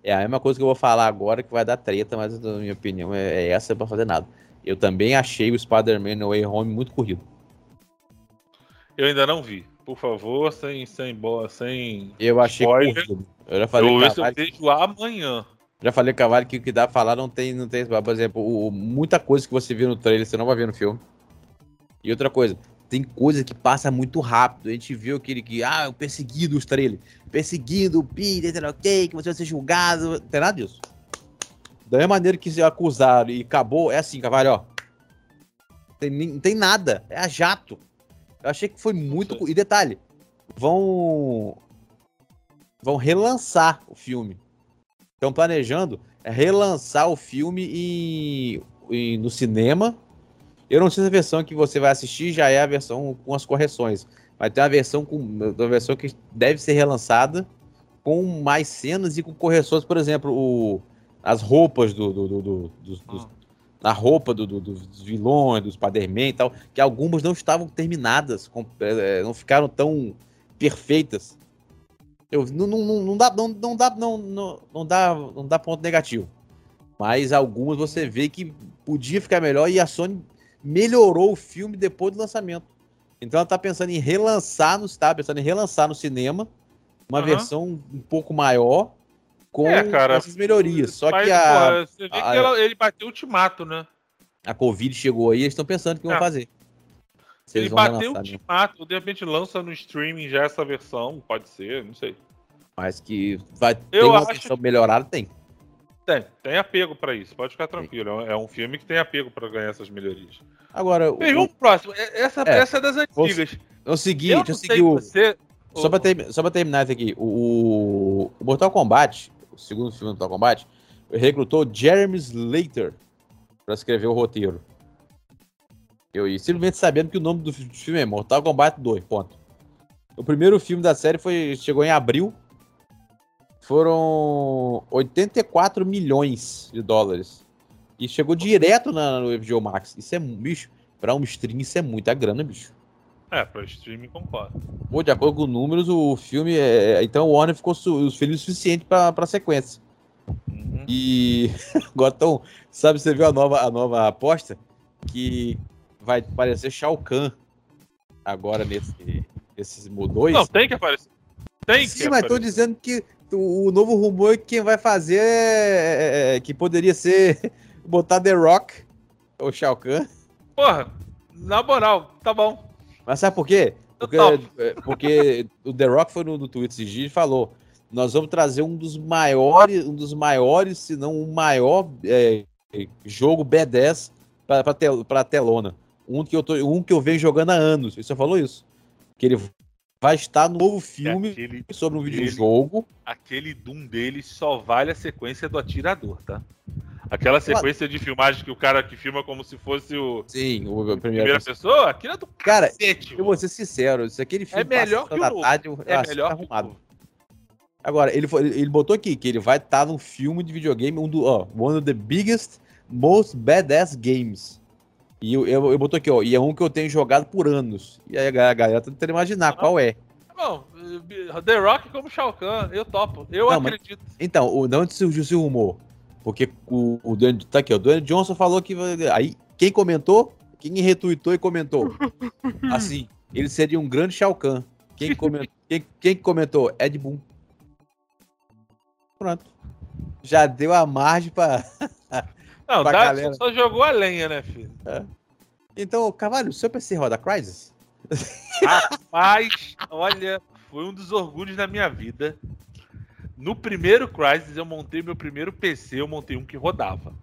é a mesma coisa que eu vou falar agora que vai dar treta, mas na minha opinião é, é essa pra fazer nada. Eu também achei o Spider-Man No Way Home muito corrido. Eu ainda não vi. Por favor, sem, sem boa, sem. Eu achei Spoiler. corrido. Eu já falei, eu com ver o se eu vejo amanhã. já falei Cavalho que o que dá pra falar não tem, não tem. Por exemplo, o- o- muita coisa que você viu no trailer você não vai ver no filme. E outra coisa, tem coisa que passa muito rápido. A gente viu aquele que, ah, o perseguido os trailers. Perseguindo o Peter, sei lá o quê, que você vai ser julgado. Não tem nada disso. Da mesma maneira que se acusaram e acabou, é assim, Cavalho, ó. Tem, não tem nada. É a jato. Eu achei que foi muito. Isso. E detalhe, vão. Vão relançar o filme. Estão planejando relançar o filme em, em- no cinema. Eu não sei se a versão que você vai assistir já é a versão com as correções. Mas tem uma versão com uma versão que deve ser relançada com mais cenas e com correções, por exemplo, o, as roupas do, do, do, do dos, dos, ah. Na roupa do, dos vilões, dos Spider-Man e tal, que algumas não estavam terminadas, com, é, não ficaram tão perfeitas. Eu, não, não, não, dá, não, não, dá, não, não, não, dá, não dá ponto negativo. Mas algumas você vê que podia ficar melhor e a Sony melhorou o filme depois do lançamento. Então ela tá pensando em relançar no está pensando em relançar no cinema uma uhum. versão um pouco maior com é, cara, essas melhorias. Só mas, que a, porra, você vê a, que ela, ele bateu o ultimato, né? A Covid chegou aí, eles estão pensando o que é. vão fazer. Se ele bateu o ultimato, de repente lança no streaming já essa versão, pode ser, não sei. Mas que vai ter uma versão melhorada, tem. Tem, tem apego para isso, pode ficar tranquilo. É um filme que tem apego para ganhar essas melhorias. Agora, o... próximo. Essa, é, essa é das antigas. É o seguinte, eu, segui o... Você... Só, pra ter, só pra terminar isso aqui, o, o Mortal Kombat, segundo filme do Mortal Kombat, recrutou Jeremy Slater para escrever o roteiro. Eu ia simplesmente sabendo que o nome do filme é Mortal Kombat 2, ponto. O primeiro filme da série foi chegou em abril. Foram 84 milhões de dólares. E chegou direto na, no HBO Max. Isso é, bicho, pra um stream isso é muita grana, bicho. É, pra streaming concordo. Pô, de acordo com números, o filme é. é então o Warner ficou su feliz o suficiente pra, pra sequência. Uhum. E. Agora, então, sabe, você viu a nova, a nova aposta? Que vai aparecer Shao Kahn agora nesse, nesse Mo 2. Não, tem que aparecer. Tem Sim, que mas aparecer. tô dizendo que o, novo rumor é que quem vai fazer é, é, é, que poderia ser botar The Rock ou Shao Kahn. Porra, na moral, tá bom. Mas sabe por quê? Porque, é, porque o The Rock foi no, no Twitter esses dias e falou: nós vamos trazer um dos maiores, um dos maiores, se não o maior é, jogo B10 para tel, a telona. Um que, eu tô, um que eu venho jogando há anos. Você falou isso. Que ele vai estar no novo filme aquele, sobre um videojogo. Aquele Doom dele só vale a sequência do atirador, tá? Aquela sequência de filmagem que o cara que filma como se fosse o. Sim, o primeira, primeira pessoa, aquilo é do Cara, cacete, eu vou ser sincero, se aquele filme é melhor que o novo. Tarde, é melhor tá arrumado. Agora, ele, ele botou aqui que ele vai estar num filme de videogame, um do, ó, one of the biggest, most badass games. E eu, eu, eu botou aqui, ó, e é um que eu tenho jogado por anos. E aí a galera tá tentando imaginar qual é. Bom, The Rock como Shao Kahn, eu topo, eu Não, acredito. Mas, então, de onde surgiu esse rumor? Porque o, o Dwayne, tá aqui, o Dwayne Johnson falou que. Aí, quem comentou? Quem retweetou e comentou? Assim, ele seria um grande Shao Kahn. Quem, comentou, quem, quem comentou? Ed Boon. Pronto. Já deu a margem pra. Não, pra galera. só jogou a lenha, né, filho? É. Então, Cavalho, o seu PC roda Crysis? Rapaz, olha, foi um dos orgulhos da minha vida no primeiro Crysis, eu montei meu primeiro PC, eu montei um que rodava.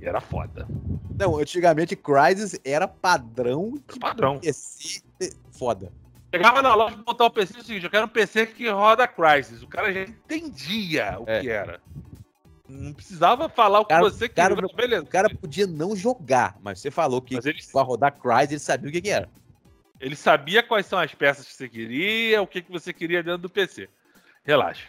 E era foda. Não, antigamente Crysis era padrão de padrão. PC foda. Chegava na loja pra montar o PC, é o seguinte, eu quero um PC que roda Crysis. O cara já entendia o é. que era. Não precisava falar o que cara, você queria. Cara, beleza. O cara podia não jogar, mas você falou que ele... pra rodar Crysis ele sabia o que, que era. Ele sabia quais são as peças que você queria, o que, que você queria dentro do PC. Relaxa.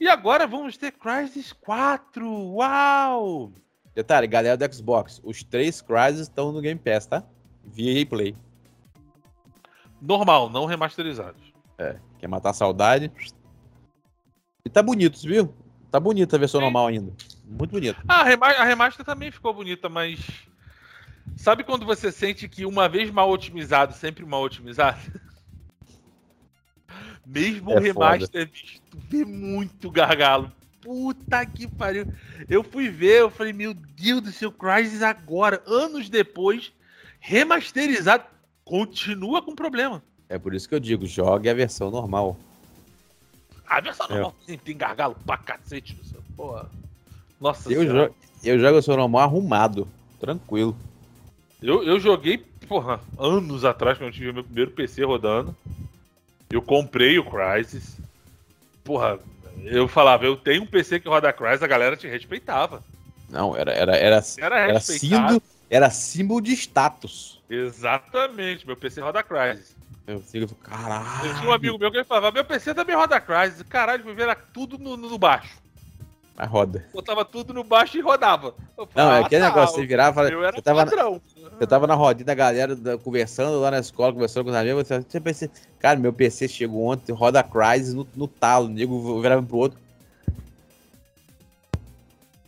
E agora vamos ter Crysis 4. Uau! Detalhe, galera do Xbox, os três Crysis estão no Game Pass, tá? Via Play. Normal, não remasterizados. É, quer matar a saudade. E tá bonito, viu? Tá bonita a versão Sim. normal ainda. Muito bonita. Ah, a, remaster, a remaster também ficou bonita, mas. Sabe quando você sente que uma vez mal otimizado, sempre mal otimizado? Mesmo é o remaster, bicho, tu vê muito gargalo. Puta que pariu. Eu fui ver, eu falei, meu Deus do céu, Crysis agora, anos depois, remasterizado, continua com problema. É por isso que eu digo, jogue a versão normal. A versão é. normal tem, tem gargalo pra cacete, porra. Nossa eu jogo, eu jogo a versão normal arrumado, tranquilo. Eu, eu joguei, porra, anos atrás, quando eu tive meu primeiro PC rodando. Eu comprei o Crysis. Porra, eu falava, eu tenho um PC que roda Crysis, a galera te respeitava. Não, era era era, era, era símbolo, era símbolo de status. Exatamente, meu PC roda Crysis. Eu fico, caralho. Eu tinha um amigo meu que ele falava, meu PC também roda Crysis. Caralho, fui ver tudo no, no baixo. Mas roda. Botava tudo no baixo e rodava. Eu não, é aquele tá, negócio, você virava. Eu era você tava, padrão. Eu tava na rodinha da galera da, conversando lá na escola, conversando com os amigos. Você, pensei, cara, meu PC chegou ontem, roda Crysis no, no talo. O nego virava pro outro.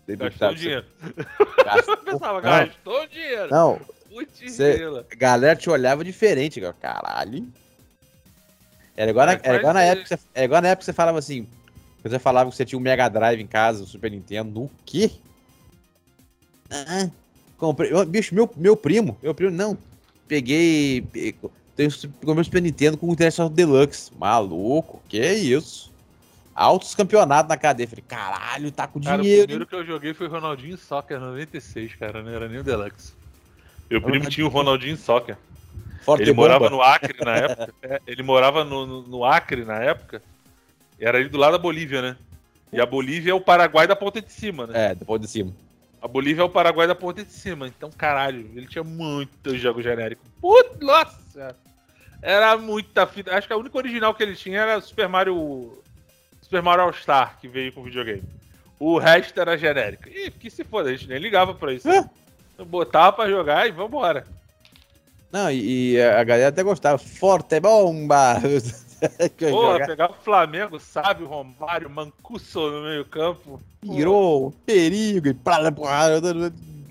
Gastou dinheiro. Gastou... Pensava, gastou dinheiro. Não. Cê, a galera te olhava diferente, cara. Caralho. Era igual, na, era, igual na época, era igual na época que você falava assim. Você falava que você tinha um Mega Drive em casa, o Super Nintendo. O quê? Ah, comprei. Bicho, meu, meu primo, meu primo, não. Peguei. Tenho meu Super Nintendo com o International Deluxe. Maluco, que isso? altos campeonatos na cadeia. Falei, caralho, tá com cara, dinheiro. O primeiro que eu joguei foi Ronaldinho Soccer 96, cara, não era nem o Deluxe. Meu primo tinha o Ronaldinho Soccer. Forte ele morava no Acre na época. É, ele morava no, no, no, Acre na época. Era ali do lado da Bolívia, né? E a Bolívia é o Paraguai da ponta de cima, né? É, da ponta de cima. A Bolívia é o Paraguai da ponta de cima. Então, caralho, ele tinha muito jogo genérico. Puta, nossa! Era muita fita. Acho que a única original que ele tinha era Super Mario Super Mario All Star que veio com videogame. O resto era genérico. E que se foda, a gente nem ligava pra isso. É. Botava pra jogar e vambora. Não, e, e a galera até gostava. Forte bomba! Pô, pegar o Flamengo, sabe, o Romário, Mancuso no meio campo. Virou perigo e pra.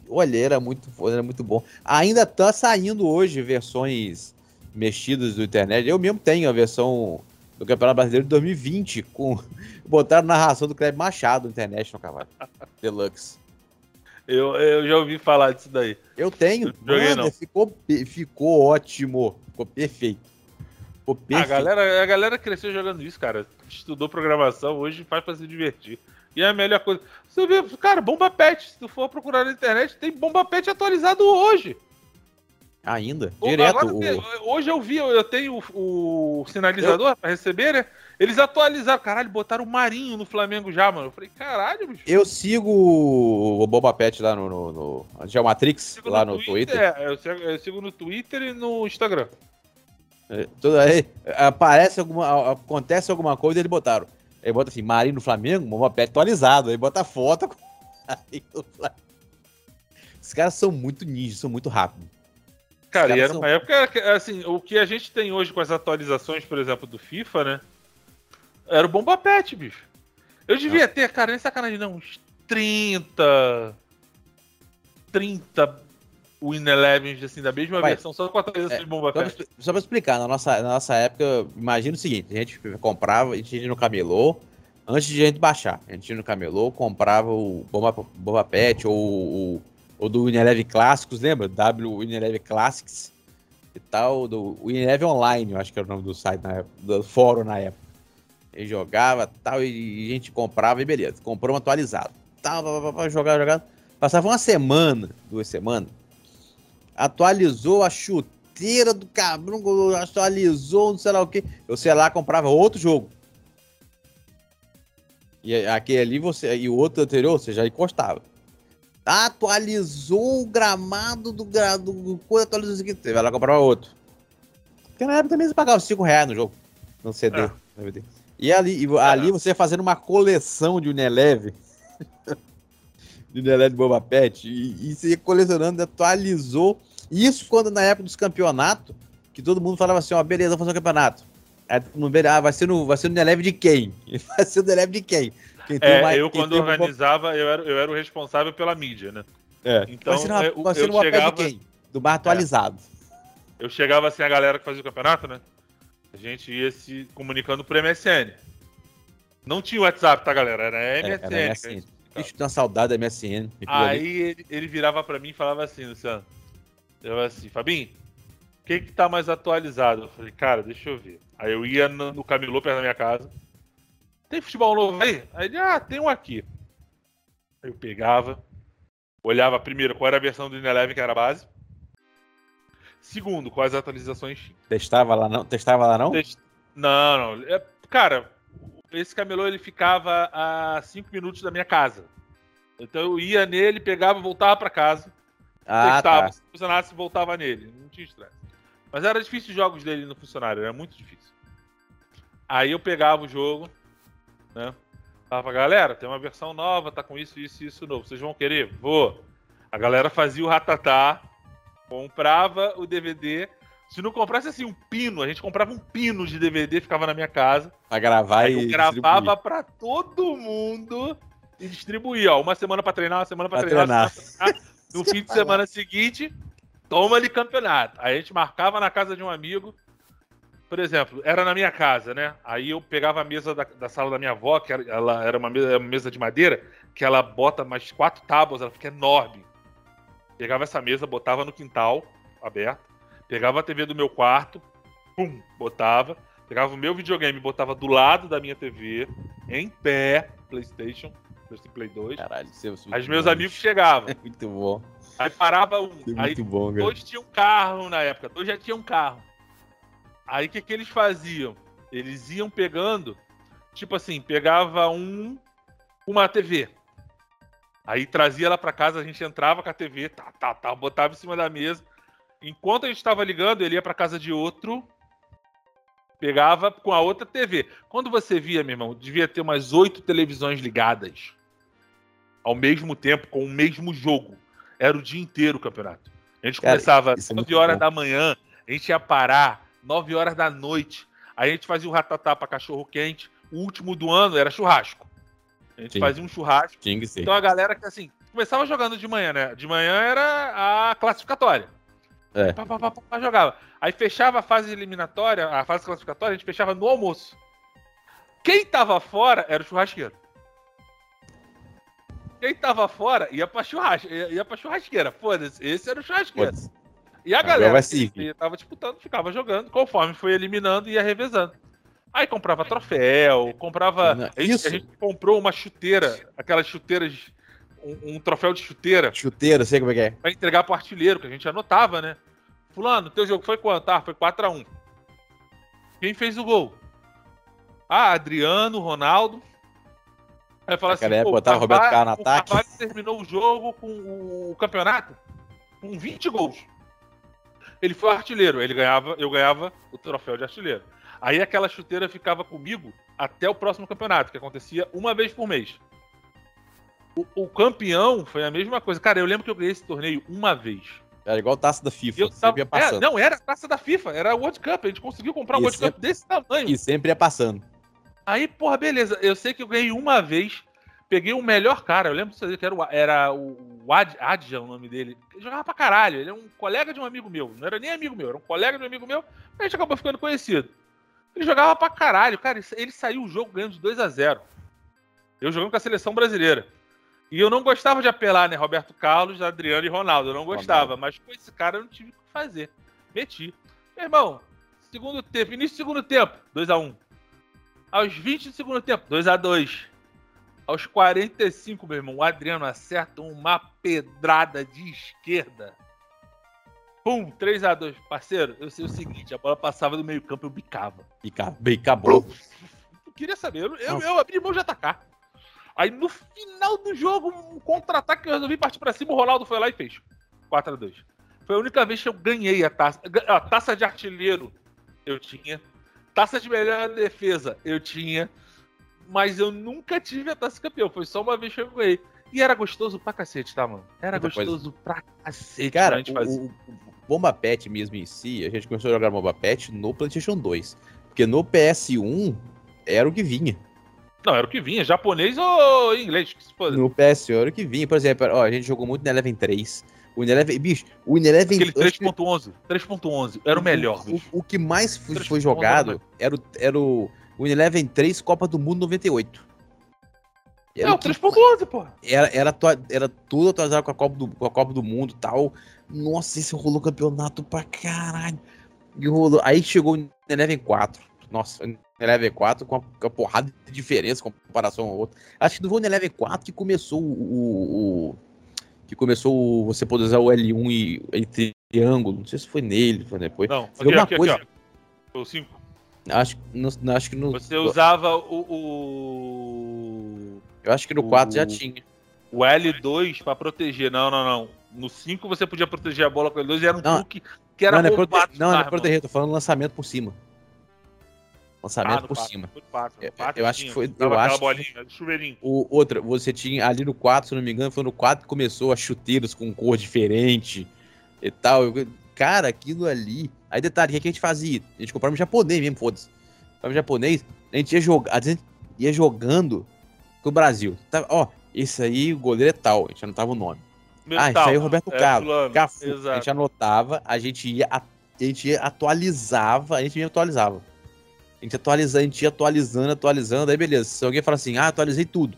Olha, era muito, era muito bom. Ainda tá saindo hoje versões mexidas do internet. Eu mesmo tenho a versão do Campeonato Brasileiro de 2020, com botaram narração do Kleber Machado International, cavalo. Deluxe. Eu, eu já ouvi falar disso daí. Eu tenho. Joguei, Mano, ficou, ficou ótimo. Ficou perfeito. Perfeito. A galera, a galera cresceu jogando isso, cara. Estudou programação, hoje faz pra se divertir. E é a melhor coisa. Você vê, cara, Bomba Pet. Se tu for procurar na internet, tem Bomba Pet atualizado hoje. Ainda? Direto. Agora, o... Hoje eu vi, eu tenho o, o sinalizador eu... para receber, né? Eles atualizaram, caralho, botaram o Marinho no Flamengo já, mano. Eu falei, caralho, bicho. Eu sigo o Boba Pet lá no, no, no Geomatrix, lá no, no Twitter. Twitter. É, eu sigo, eu sigo, no Twitter e no Instagram. É, tudo aí, aparece alguma, acontece alguma coisa eles botaram. Aí bota assim, Marinho no Flamengo, Pet atualizado. Aí bota a foto com Os caras são muito ninjas, são muito rápidos. Cara, e era uma época, assim, o que a gente tem hoje com as atualizações, por exemplo, do FIFA, né? Era o Bomba Pet, bicho. Eu devia ter, cara, nem sacanagem, não, uns 30. 30 Win Elevens, assim, da mesma Vai, versão, só com a atualização é, de Bomba Pet. Só pra explicar, na nossa, na nossa época, imagina o seguinte: a gente comprava, a gente ia no camelô, antes de a gente baixar. A gente ia no camelô, comprava o Bomba, Bomba Pet ou o ou do Unilever Clássicos, lembra? W Unilever Classics e tal, do Unilever Online, eu acho que era o nome do site, na época, do fórum na época. Ele jogava tal, e a gente comprava e beleza, comprou um atualizado. Tal, para jogar, jogar. Passava uma semana, duas semanas, atualizou a chuteira do cabrão, atualizou, não sei lá o que. Eu sei lá, comprava outro jogo. E aquele ali você. E o outro anterior você já encostava atualizou o gramado do, do coisa, atualizou isso aqui. Você vai lá comprar outro. Porque na época também você pagava 5 reais no jogo. No CD. É. E ali, e, ali você fazendo uma coleção de Uneleve. de Uneleve Boba Pet. E, e ia colecionando, atualizou. Isso quando na época dos campeonatos, que todo mundo falava assim, ó, beleza, vamos fazer um campeonato. Aí, ah, vai ser no, vai ser no Uneleve de quem? Vai ser no Uneleve de quem? é, mais, eu quando organizava, um... eu, era, eu era o responsável pela mídia, né? É. Então, vai ser, uma, eu, vai ser eu chegava... de quem? Do bar atualizado. É. Eu chegava assim, a galera que fazia o campeonato, né? A gente ia se comunicando por MSN. Não tinha WhatsApp, tá, galera? Era MSN. É, era MSN. Bicho, uma saudade da MSN. Aí ele, ele, virava pra mim e falava assim, Luciano. Eu assim, Fabinho, o que que tá mais atualizado? Eu falei, cara, deixa eu ver. Aí eu ia no, no camelô perto da minha casa. Tem futebol novo aí? Aí ele, ah, tem um aqui. Aí eu pegava, olhava primeiro qual era a versão do Ineleven que era a base. Segundo, quais atualizações. Testava lá não? Testava lá não? Test... Não, não. É, cara, esse camelô ele ficava a 5 minutos da minha casa. Então eu ia nele, pegava, voltava para casa. Ah, testava. Tá. Se funcionasse, voltava nele. Não tinha estresse. Mas era difícil os jogos dele no funcionário, era muito difícil. Aí eu pegava o jogo, né? Falava, galera, tem uma versão nova, tá com isso, isso e isso novo. Vocês vão querer? Vou. A galera fazia o ratatá, comprava o DVD. Se não comprasse assim um pino, a gente comprava um pino de DVD, ficava na minha casa. Pra gravar Aí e. eu gravava pra todo mundo e distribuía, ó. Uma semana pra treinar, uma semana pra, Pra treinar. treinar. semana pra treinar. No fim de semana seguinte, toma ali campeonato. Aí a gente marcava na casa de um amigo. Por exemplo, era na minha casa, né? Aí eu pegava a mesa da, da sala da minha avó, que era, ela era uma mesa, uma mesa de madeira, que ela bota mais quatro tábuas, ela fica enorme. Pegava essa mesa, botava no quintal, aberto. Pegava a TV do meu quarto, pum, botava. Pegava o meu videogame, botava do lado da minha TV, em pé, PlayStation, PlayStation Play 2. Caralho, é muito Aí os meus bom. amigos chegavam. É muito bom. Aí parava um. É Aí muito bom, cara. dois tinham carro na época, dois já tinham carro. Aí o que, que eles faziam? Eles iam pegando, tipo assim, pegava um uma TV. Aí trazia ela pra casa, a gente entrava com a TV, tá, tá, tá, botava em cima da mesa. Enquanto a gente tava ligando, ele ia pra casa de outro, pegava com a outra TV. Quando você via, meu irmão, devia ter umas oito televisões ligadas ao mesmo tempo, com o mesmo jogo. Era o dia inteiro o campeonato. A gente Cara, começava é 9 muito horas bom. da manhã, a gente ia parar 9 horas da noite. Aí a gente fazia o ratatá pra cachorro quente. O último do ano era churrasco. A gente Sim. fazia um churrasco. Ser. Então a galera que assim, começava jogando de manhã, né? De manhã era a classificatória. É. Pá, pá, pá, pá, jogava. Aí fechava a fase eliminatória, a fase classificatória, a gente fechava no almoço. Quem tava fora era o churrasqueiro. Quem tava fora ia pra, churras... ia ia pra churrasqueira. Foda-se, esse era o churrasqueiro. E a Agora galera que seguir. tava disputando ficava jogando, conforme foi eliminando ia revezando. Aí comprava troféu, comprava. Não, isso. a gente comprou uma chuteira, aquelas chuteiras, um, um troféu de chuteira, Chuteiro, sei como é que é. pra entregar pro artilheiro, que a gente anotava, né? Fulano, teu jogo foi quanto? Ah, foi 4x1. Quem fez o gol? Ah, Adriano, Ronaldo. Aí fala assim, Naquela época pô, o botava Roberto Carvalho- Carlos no o ataque. Carvalho terminou o jogo com o, o campeonato com 20 gols. Ele foi artilheiro, ele ganhava, eu ganhava o troféu de artilheiro. Aí aquela chuteira ficava comigo até o próximo campeonato, que acontecia uma vez por mês. O, o campeão foi a mesma coisa. Cara, eu lembro que eu ganhei esse torneio uma vez. Era igual taça da FIFA. Eu tava, ia é, passando. não, era a taça da FIFA, era o World Cup. A gente conseguiu comprar um E World sempre- Cup desse tamanho. E sempre ia passando. Aí, porra, beleza. Eu sei que eu ganhei uma vez. Peguei o melhor cara. Eu lembro que era o, era o Ad, Adja, o nome dele. Ele jogava pra caralho. Ele é um colega de um amigo meu. Não era nem amigo meu, era um colega de um amigo meu. A gente acabou ficando conhecido. Ele jogava pra caralho. Cara, ele saiu o jogo ganhando de 2 a 0 Eu jogando com a seleção brasileira. E eu não gostava de apelar, né? Roberto Carlos, Adriano e Ronaldo. Eu não gostava. Mas com esse cara eu não tive o que fazer. Meti. Meu irmão, segundo tempo, início do segundo tempo, 2x1. Aos 20 do segundo tempo, 2x2. Aos 45, meu irmão, o Adriano acerta uma pedrada de esquerda. Pum, 3x2. Parceiro, eu sei o seguinte: a bola passava do meio-campo e eu bicava. Ca- bem, acabou. Eu queria saber, eu, eu, eu abri mão de atacar. Aí no final do jogo, um contra-ataque que eu resolvi partir pra cima, o Ronaldo foi lá e fez. 4x2. Foi a única vez que eu ganhei a taça. A taça de artilheiro eu tinha. Taça de melhor defesa eu tinha. Mas eu nunca tive a taça campeão. Foi só uma vez que eu ganhei. E era gostoso pra cacete, tá, mano? Era Muita coisa. gostoso pra cacete. Cara, quando a gente fazia. o, o Bomba Pet mesmo em si, a gente começou a jogar Bomba Pet no PlayStation 2. Porque no PS1 era o que vinha. Não, era o que vinha, japonês ou inglês, que se foda. No PS1 era o que vinha. Por exemplo, ó, a gente jogou muito no Eleven 3. O Ineleven, bicho, o Ineleven... Aquele eu acho que 3.11. 3.11. Era o melhor, o, o que mais foi, foi jogado era o, era o, Ineleven 3 Copa do Mundo 98. Era, É, o o que 3.11, porra. era, era, era tudo atualizado com a Copa do, com a Copa do Mundo e tal. Nossa, esse rolou campeonato pra caralho. E rolou. Aí chegou o Eleven 4. Nossa, o Eleven 4 com uma, porrada de diferença em comparação ao outro. Acho que não foi o Eleven 4 que começou o. o- o- que começou o- você poder usar o L1 e, e triângulo. Não sei se foi nele, foi depois. Não, Foi uma aqui, aqui, coisa- aqui, ó. O 5. Acho, acho que no. Você usava o, o, Eu acho que no 4 já o- tinha. o L2 pra proteger. Não, não, não. No 5 você podia proteger a bola com o L2 e era um Não. truque que era não, não, é prote... não, não é proteger, tô falando lançamento por cima. Lançamento ah, por passo, cima. Passo, eu, eu acho que foi. Eu acho bolinha, chuveirinho. O, outra, você tinha ali no 4, se não me engano, foi no 4 que começou as chuteiras com cor diferente e tal. Cara, aquilo ali. Aí detalhe, o que a gente fazia? A gente comprava um japonês mesmo, foda-se. Comprava um japonês, a gente ia jogar. A gente ia jogando com o Brasil. Tá, ó, esse aí, o goleiro é tal, a gente anotava o nome. Ah, esse aí é o Roberto é Carlos. Cafu, a gente anotava, a gente ia, a, gente ia, atualizava, a gente ia atualizava. A gente atualizava, a gente ia atualizando, atualizando, aí beleza. Se alguém fala assim, ah, atualizei tudo.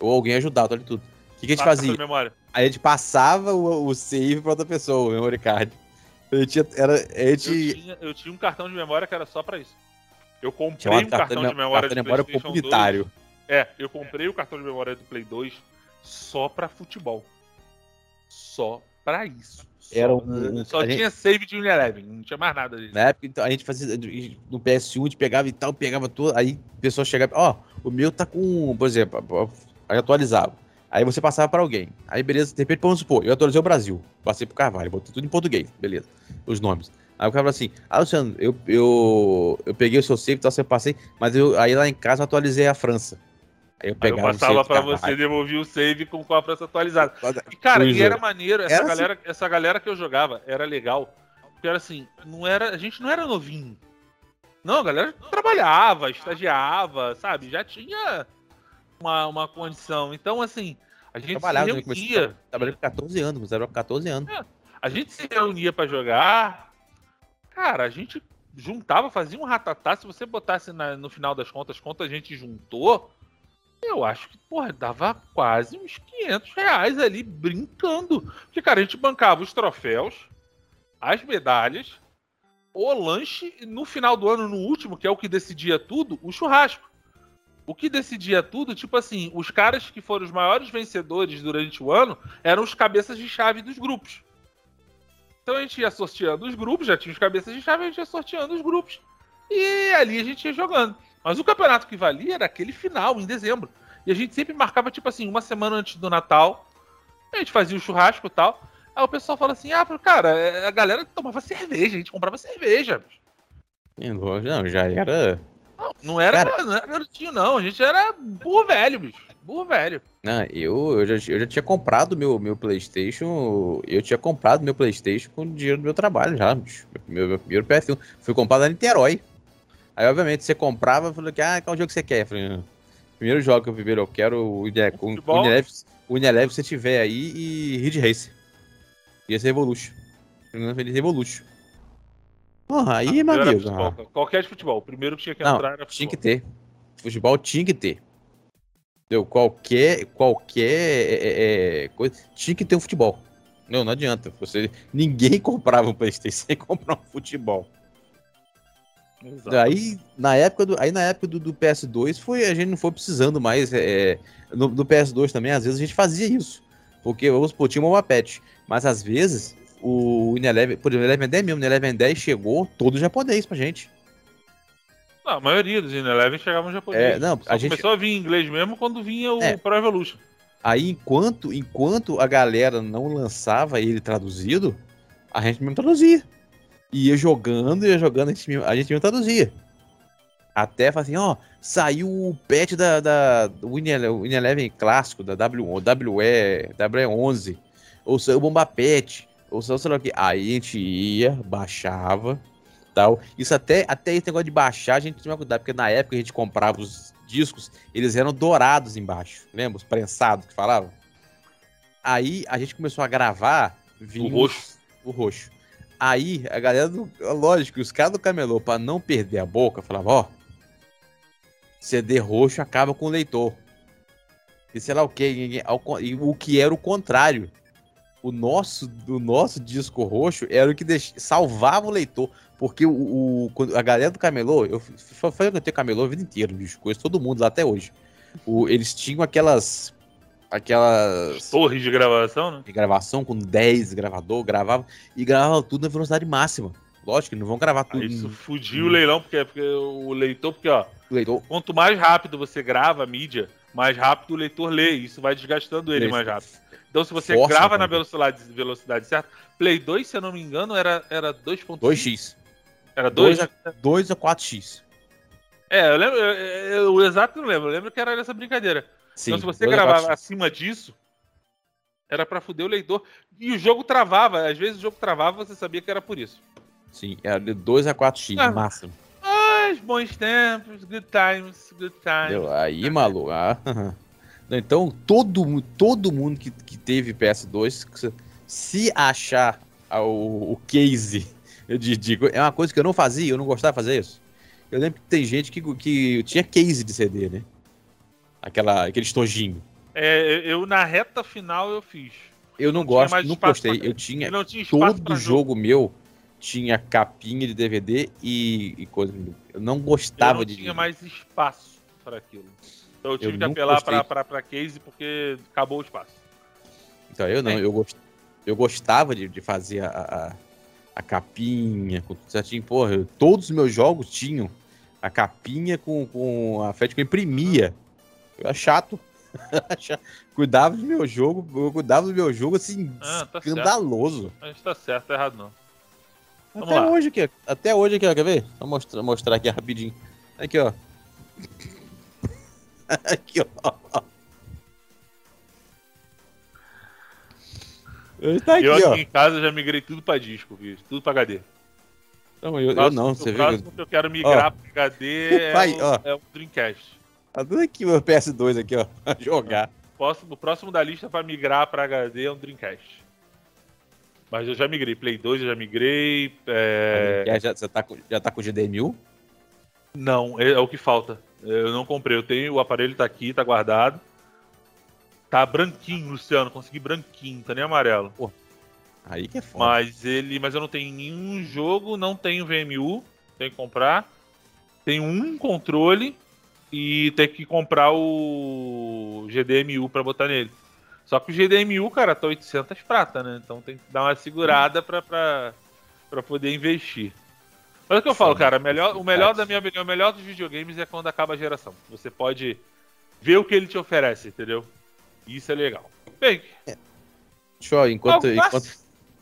Ou alguém ajudar, atualizei tudo. O que, que a gente Passa fazia? Aí a gente passava o, o save pra outra pessoa, o memory card. A gente, era, gente... Eu, tinha, eu tinha um cartão de memória que era só pra isso. Eu comprei um cartão, de memória cartão de memória comunitário. 2. É, eu comprei o cartão de memória do Play 2 só pra futebol. Só pra isso. Só, Era um, só tinha gente... save de Eleven, não tinha mais nada disso. Na época, então, a gente fazia no PS1, a gente pegava e tal, pegava tudo, aí a pessoa chegava, ó, oh, o meu tá com, por exemplo, aí atualizava. Aí você passava para alguém. Aí, beleza, de repente, vamos supor, eu atualizei o Brasil. Passei pro Carvalho, botei tudo em português, beleza. Os nomes. Aí o cara falou assim: Ah, Luciano, eu, eu, eu peguei o seu save, então você passei, mas eu, aí lá em casa eu atualizei a França. Aí eu, pegava aí eu passava pra você, devolvia o save com, com a França atualizada. E, cara, e era maneiro, essa, era assim. galera, assim. essa galera que eu jogava era legal. Porque era assim, não era, a gente não era novinho. Não, a galera trabalhava, estagiava, sabe? Já tinha uma, uma condição. Então, assim, a gente Trabalhava, se reunia. Trabalhei com 14 anos, com 14 anos. É, a gente se reunia para jogar, Cara, a gente juntava, fazia um ratatá. Se você botasse na, no final das contas, quanto a gente juntou, eu acho que, porra, dava quase uns 500 reais ali brincando. Porque, cara, a gente bancava os troféus, as medalhas, o lanche e no final do ano, no último, que é o que decidia tudo, o churrasco. O que decidia tudo, tipo assim, os caras que foram os maiores vencedores durante o ano eram os cabeças de chave dos grupos. Então a gente ia sorteando os grupos, já tinha os cabeças de chave, a gente ia sorteando os grupos. E ali a gente ia jogando. Mas o campeonato que valia era aquele final, em dezembro. E a gente sempre marcava, tipo assim, uma semana antes do Natal. A gente fazia o churrasco e tal. Aí o pessoal fala assim: ah, cara, é, a galera tomava cerveja, a gente comprava cerveja. Não, já era. Não, não era, cara... não era garotinho, não. A gente era burro velho, bicho. Burro velho. Não, eu, eu, já, eu já tinha comprado meu, meu PlayStation. Eu tinha comprado meu PlayStation com o dinheiro do meu trabalho já. Meu, meu primeiro PS1. Fui comprado na Niterói. Aí, obviamente, você comprava e falou que, ah, qual jogo você quer? Eu falei, ah, primeiro jogo que eu primeiro eu quero o Unilever, o Unilever se você tiver aí e Ridge Racer. Ia ser Revolution. Feliz Revolution. Porra, aí, amigo. Ah. Qualquer de futebol. O primeiro que tinha que Não, entrar era futebol. Tinha que ter. Futebol tinha que ter. Entendeu? Qualquer, qualquer é, é, é, coisa. Tinha que ter um futebol. Não, não adianta. Você, ninguém comprava um Playstation sem comprar um futebol. Exato. Aí na época do, aí na época do, do, PS2 foi a gente não foi precisando mais é, é no, no, PS2 também às vezes a gente fazia isso porque vamos supor, tinha uma patch mas às vezes o Ineleven, por exemplo, o Eleven 10 mesmo, o Eleven 10 chegou todo japonês pra gente não, a maioria dos Ineleven chegavam japonês. É, não, a gente... começou a vir em inglês mesmo quando vinha o é. Pro Evolution. Aí, enquanto, enquanto a galera não lançava ele traduzido, a gente mesmo traduzia. Ia jogando, ia jogando, a gente mesmo, a gente mesmo traduzia. Até falar assim, ó, saiu o patch da, da do Win clássico, da W, WE, WE11, ou saiu o Bomba Patch, ou saiu sei lá o que. Aí a gente ia, baixava, tal. Isso até, até esse negócio de baixar, a gente tinha que cuidar, porque na época a gente comprava os discos, eles eram dourados embaixo, lembra? Os prensados que falavam. Aí a gente começou a gravar. o roxo. O roxo. Aí a galera, do, lógico, os caras do camelô, para não perder a boca, falavam: ó, CD roxo acaba com o leitor. E sei lá o que, o que era o contrário o nosso, o nosso disco roxo era o que deix... salvava o leitor. Porque o, o, a galera do Camelô, eu foi eu tenho Camelô a vida inteira, bicho, conheço todo mundo lá até hoje. O, eles tinham aquelas. Aquelas. Torres de gravação, né? De gravação com 10 gravador, gravavam e gravavam tudo na velocidade máxima. Lógico que não vão gravar tudo. isso fugiu o leilão, porque, porque o leitor, porque, ó. Leitor. Quanto mais rápido você grava a mídia, mais rápido o leitor lê. Isso vai desgastando ele Lê. mais rápido. Então, se você Força, grava na velocidade, velocidade certa, Play 2, se eu não me engano, era, era 2.5. 2x. Era 2? 2 a, 2 a 4x. É, eu lembro. eu- eu- o exato não lembro. Eu lembro que era essa brincadeira. Sim, então, se você 2 a gravava 4x. acima disso, era pra fuder o leitor. E o jogo travava. Às vezes o jogo travava, você sabia que era por isso. Sim, era de 2 a 4x, Ah. máximo. Mas bons tempos, good times, good times. Entendeu? Aí, maluco. ah, Então, todo, todo mundo que, que teve PS2, se- achar o, o case de, de- É uma coisa que eu não fazia, eu não gostava de fazer isso. Eu lembro que tem gente que, que tinha case de CD, né? Aquela, aquele estojinho. É, eu na reta final eu fiz. Eu não, Não gosto, não gostei. pra- Eu tinha tinha todo jogo meu tinha capinha de DVD e, e coisa. Eu não Eu gostava não de. tinha mais espaço para aquilo. Então eu tive que nunca apelar pra case porque acabou o espaço. Então, eu não, É. eu, gost... eu gostava de, de fazer a, a, a capinha, com tudo certinho. Porra, eu- todos os meus jogos tinham a capinha com, com a fete que eu imprimia. Eu era chato. cuidava do meu jogo, eu cuidava do meu jogo assim, Ah, tá escandaloso. Mas tá certo, tá errado não. Vamos Até lá. hoje aqui, ó. até hoje aqui, ó, quer ver? Vou mostrar, mostrar aqui rapidinho. Aqui, ó. aqui, ó. Ele tá aqui, eu aqui ó. em casa já migrei tudo pra disco, viu? Tudo pra HD. Não, eu, eu não, o você viu? próximo que eu quero migrar pra HD é, Vai, o, ó. é o Dreamcast. Tá tudo aqui meu PS2 aqui, ó. Pra jogar. Próximo, o próximo da lista pra migrar pra HD é um Dreamcast. Mas eu já migrei. Play 2 eu já migrei. é, Já, já, você tá com, já tá com o GD1000? Não, é, é o que falta. Eu não comprei. Eu tenho, o aparelho tá aqui, tá guardado. Tá branquinho, Luciano. Consegui branquinho, tá nem amarelo. Aí que é foda. Mas ele. Mas eu não tenho nenhum jogo, não tenho VMU. Tem que comprar. Tenho um controle e tem que comprar o GDMU pra botar nele. Só que o GDMU, cara, tá 800 prata, né? Então tem que dar uma segurada pra, pra, pra poder investir. Mas é o que eu falo, cara, melhor, o melhor da minha opinião, o melhor dos videogames é quando acaba a geração. Você pode ver o que ele te oferece, entendeu? Isso é legal. Bem, Deixa eu, enquanto, enquanto,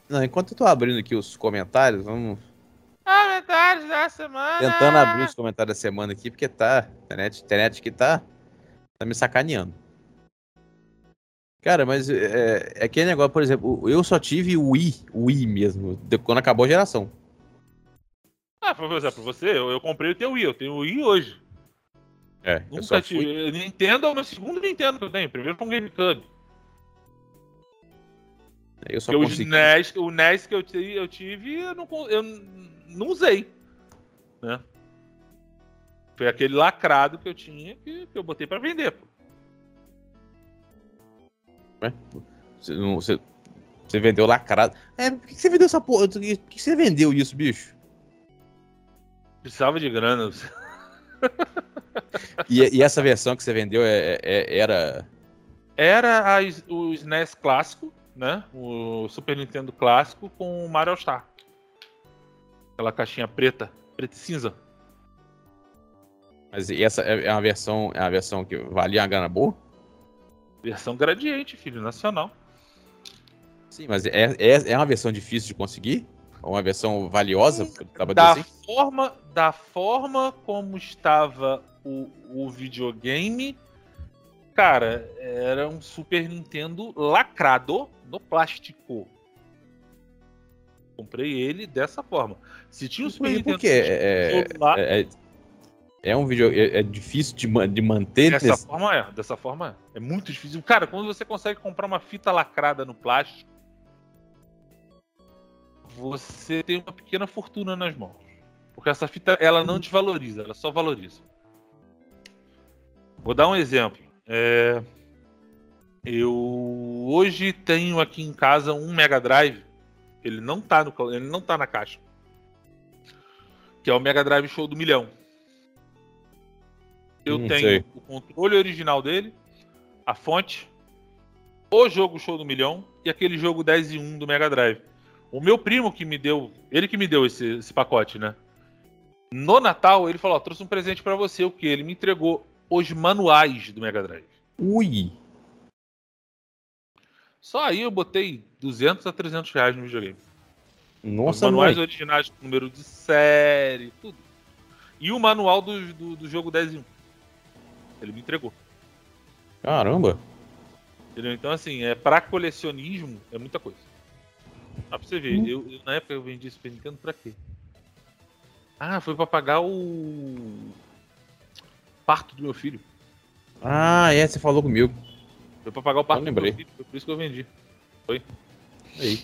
não, enquanto eu tô abrindo aqui os comentários, vamos comentários da semana. tentando abrir os comentários da semana aqui, porque tá. Internet, internet que tá, tá me sacaneando. Cara, mas é, é aquele negócio, por exemplo, eu só tive o Wii, o Wii mesmo, de- quando acabou a geração. Ah, por exemplo, você, eu, eu comprei o teu Wii, eu tenho o Wii hoje. É, eu Nunca só tive. fui, Nintendo é o meu segundo Nintendo que eu tenho. Primeiro foi um GameCube. eu só Porque o consegui. NES, o NES que eu tive, eu, tive, eu, não, eu não usei. Né? Foi aquele lacrado que eu tinha que, que eu botei pra vender. Pô. Você, não- você- você vendeu lacrado. É, por que você vendeu essa porra? Por que você vendeu isso, bicho? Precisava de grana. E, e essa versão que você vendeu é- é- era. Era as- o SNES clássico, né? O Super Nintendo clássico com o Mario All-Star. Aquela caixinha preta, preta e cinza. Mas e essa é é uma versão, é uma versão que valia uma grana boa? Versão gradiente, filho, nacional. Sim, mas é, é, é uma versão difícil de conseguir? Ou uma versão valiosa? Da assim? forma, da forma como estava o, o videogame, cara, era um Super Nintendo lacrado no plástico. Comprei ele dessa forma. Se tinha o Super Nintendo? É, lá, é, é, é um vídeo. É, é difícil de, de manter. dessa nesse- forma é, dessa forma é. É muito difícil. Cara, quando você consegue comprar uma fita lacrada no plástico, você tem uma pequena fortuna nas mãos. Porque essa fita, ela não desvaloriza, ela só valoriza. Vou dar um exemplo. É, Eu hoje tenho aqui em casa um Mega Drive. Ele não tá, no, ele não tá na caixa. Que é o Mega Drive Show do Milhão. Eu Hum, tenho sei. o controle original dele, a fonte, o jogo Show do Milhão e aquele jogo 10 e 1 do Mega Drive. O meu primo que me deu, ele que me deu esse, esse pacote, né? No Natal, ele falou: ó, trouxe um presente pra você, o que? Ele me entregou os manuais do Mega Drive. Ui! Só aí eu botei 200 a 300 reais no videogame. Nossa, Os manuais mãe. originais com número de série, tudo. E o manual do, do, do jogo 10 em 1. Ele me entregou. Caramba! Entendeu? Então, assim, é pra colecionismo, é muita coisa. Dá pra você ver. Hum. Eu, eu- na época eu vendi Super Nintendo pra quê? Ah, foi pra pagar o. parto do meu filho. Ah, é, você falou comigo. Foi pra pagar o lembrei. meu filho. Foi por isso que eu vendi. Aí.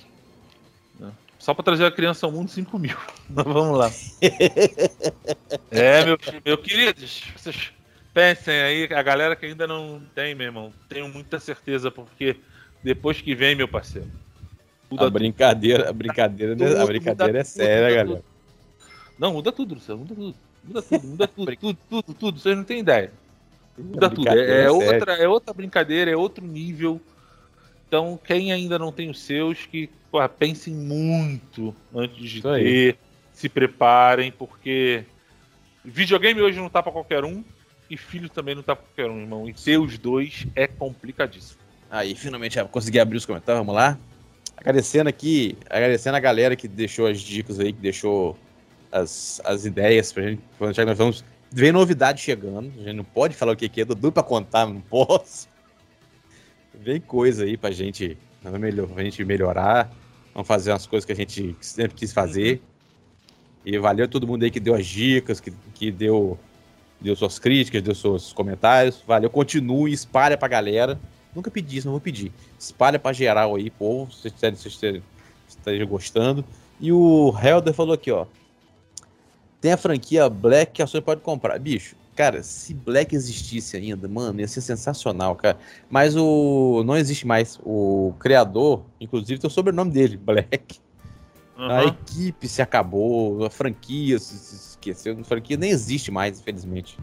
Só pra trazer a criança ao mundo 5 mil. Mas vamos lá. é, meu, meu queridos, vocês pensem aí, a galera que ainda não tem, meu irmão, tenho muita certeza, porque depois que vem, meu parceiro. A brincadeira, a brincadeira, a brincadeira é séria, galera. Não, muda tudo, Luciano, muda tudo. Muda tudo, muda tudo, tudo, tudo, tudo. Vocês não têm ideia. Muda tudo. É, é é outra, é outra brincadeira, é outro nível. Então, quem ainda não tem os seus, que pô, pensem muito antes de Isso aí. ter, se preparem, porque videogame hoje não tá pra qualquer um e filho também não tá pra qualquer um, irmão. E ter os dois é complicadíssimo. Aí, finalmente consegui abrir os comentários, vamos lá. Agradecendo aqui, agradecendo a galera que deixou as dicas aí, que deixou as, as ideias pra gente. Quando já nós vamos. Vem novidade chegando, a gente não pode falar o que que é, Dudu pra contar, não posso. Vem coisa aí pra gente, pra melhor- pra gente melhorar. Vamos fazer umas coisas que a gente sempre quis fazer. E valeu todo mundo aí que deu as dicas, que, que deu, deu suas críticas, deu seus comentários. Valeu, continue, espalha pra galera. Nunca pedi isso, não vou pedir. Espalha pra geral aí, povo, se vocês estejam gostando. E o Helder falou aqui, ó. Tem a franquia Black que a Sony pode comprar. Bicho, cara, se Black existisse ainda, mano, ia ser sensacional, cara. Mas o. Não existe mais. O criador, inclusive, tem o sobrenome dele, Black. A Aham. equipe se acabou, a franquia se, se esqueceu. A franquia nem existe mais, infelizmente.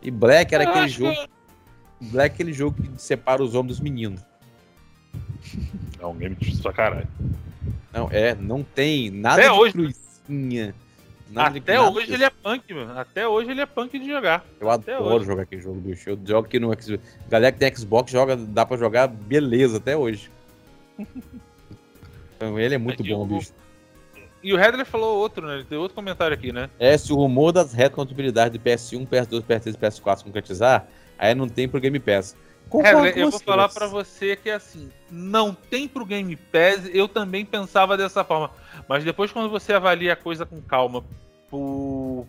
E Black era Eu aquele jogo. que Black é aquele jogo que separa os homens dos meninos. É um game difícil pra caralho. Não, é, não tem nada Até de hoje, cruzinha. Nada Até nada hoje disso. ele é punk, mano. Até hoje ele é punk de jogar. Eu até adoro hoje. jogar aquele jogo, bicho. Eu jogo aqui no Xbox. Galera que tem Xbox joga, dá pra jogar beleza até hoje. então, ele é muito É que bom, o- bicho. E o Headler falou outro, né? Ele tem outro comentário aqui, né? É, se o rumor das retrocompatibilidades de PS1, PS2, PS3 e PS4 se concretizar, aí não tem pro Game Pass. Concordo com eu vou falar pra você que é assim, não tem pro Game Pass, eu também pensava dessa forma. Mas depois quando você avalia a coisa com calma, por...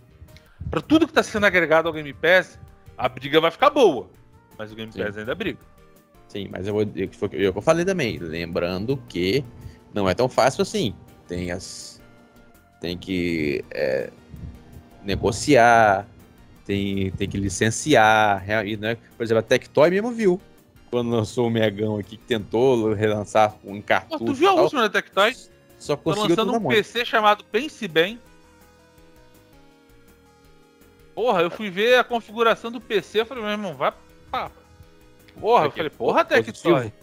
pra tudo que tá sendo agregado ao Game Pass, a briga vai ficar boa. Mas o Game Sim. Pass ainda briga. Sim, mas eu vou. eu- que eu falei também. Lembrando que não é tão fácil assim. Tem as. Tem que é, negociar, tem, tem que licenciar. e, né? Por exemplo, a Tectoy mesmo viu. Quando lançou o Megão aqui, que tentou relançar um Pô, cartucho. tu viu a última da Tectoy? Só Tá conseguiu lançando tudo na um. PC chamado Pense Bem. Porra, eu fui ver a configuração do PC, eu falei, meu irmão, vai pá. Porra, eu falei, porra, Tectoy.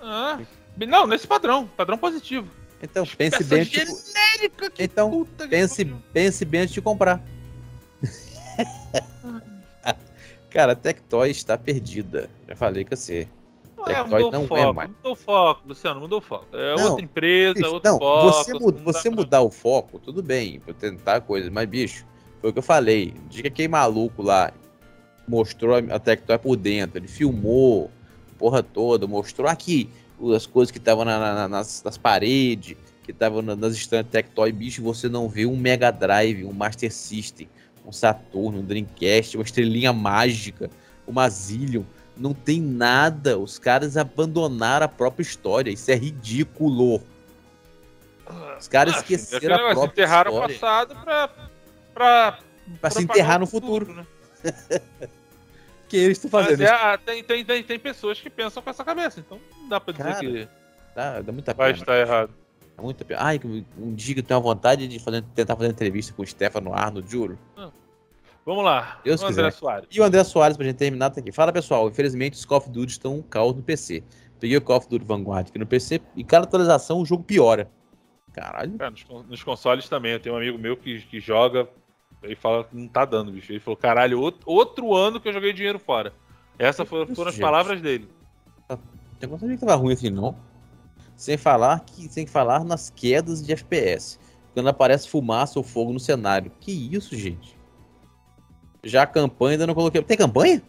Ah, não, nesse padrão, padrão positivo. Então, pense bem. Tipo, genérica, que então, pense, pense bem antes de comprar. Cara, a Tectoy está perdida. Já falei com você. É, mudou não é foco, mais. mudou foco, Luciano, mudou foco. É Não, outra empresa, Bicho, outro não, foco. você, mu- não você pra- mudar o foco, tudo bem, pra tentar coisa, mas bicho, foi o que eu falei. Diga que aquele maluco lá mostrou a Tectoy por dentro, ele filmou, porra toda, mostrou aqui as coisas que estavam na- na- nas, nas paredes, que estavam na- nas estantes Tectoy, bicho, você não vê um Mega Drive, um Master System, um Saturno, um Dreamcast, uma estrelinha mágica, uma Zillion. Não tem nada. Os caras abandonaram a própria história. Isso é ridículo. Os caras Ah, esqueceram a própria enterraram o história passado pra, pra, pra se enterrar o no futuro. né? Que eles estão Mas fazendo é, isso. ah, tem, tem, tem, tem pessoas que pensam com essa cabeça, então não dá pra dizer Cara, que Tá, dá muita vai pena. estar errado. Muita. Ai, um dia que eu tenho uma vontade de fazer, tentar fazer entrevista com o Stefano Arno, juro. Vamos lá, Deus o André quiser. Soares. E o André Soares, pra gente terminar, tá aqui. Fala pessoal, infelizmente os Call of Duty estão um caos no PC. Peguei o Call of Duty Vanguard aqui no PC e cada atualização o jogo piora. Caralho. Cara, nos, nos consoles também, eu tenho um amigo meu que, que joga e fala que não tá dando, bicho. Ele falou, caralho, outro, outro ano que eu joguei dinheiro fora. Essas foram, foram as palavras dele. Tem conta que tava ruim assim, não. Sem falar que sem falar nas quedas de FPS. Quando aparece fumaça ou fogo no cenário. Que isso, gente? Já a campanha ainda não coloquei. Tem campanha?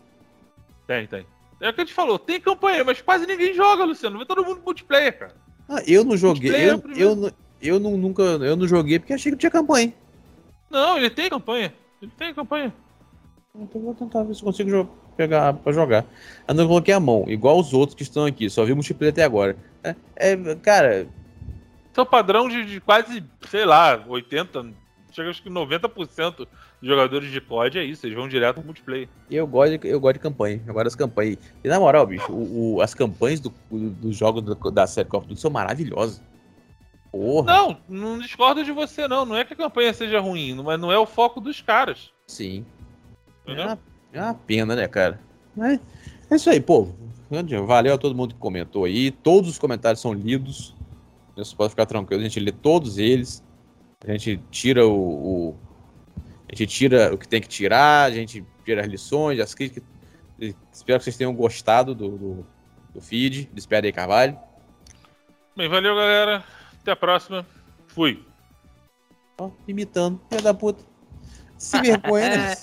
Tem, tem. É o que a gente falou, tem campanha, mas quase ninguém joga, Luciano. Vê todo mundo multiplayer, cara. Ah, eu não joguei. Eu, eu, eu, eu não, nunca. Eu não joguei porque achei que tinha campanha. Não, ele tem campanha. Ele tem campanha. Então vou tentar ver se consigo pegar pra jogar. Eu não coloquei a mão, igual os outros que estão aqui. Só vi multiplayer até agora. É, é cara. Seu padrão de, de, quase, sei lá, 80, chega acho que 90% dos jogadores de COD é isso, eles vão direto pro multiplayer. Eu gosto, de, eu gosto de campanha, eu gosto das campanhas. E na moral, bicho, o, o, as campanhas dos do, do jogos da série Call of Duty são maravilhosas. Porra. Não, não discordo de você, não. Não é que a campanha seja ruim, mas não é o foco dos caras. Sim. É é uma pena, né, cara? Mas é isso aí, povo. Valeu a todo mundo que comentou aí. Todos os comentários são lidos. Você pode ficar tranquilo, a gente lê todos eles. A gente tira o, o, A gente tira o que tem que tirar, a gente tira as lições, as críticas. Espero que vocês tenham gostado do, do, do feed. Despede aí, Carvalho. Bem, valeu, galera. Até a próxima. Fui. Ó, imitando. Filha da puta. Se vergonha, né?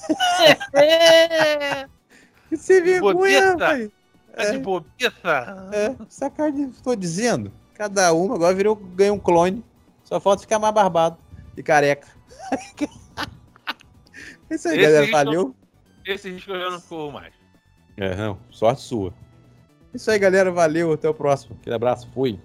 Se vergonha, pai. Tá de bobiça. É, sacanagem, tô dizendo. Cada uma agora virou, ganha um clone. Só falta ficar mais barbado e careca. É isso aí, esse galera. Valeu. esse risco eu já não corro mais. É, não. Sorte sua. É isso aí, galera. Valeu. Até o próximo. Aquele abraço. Fui.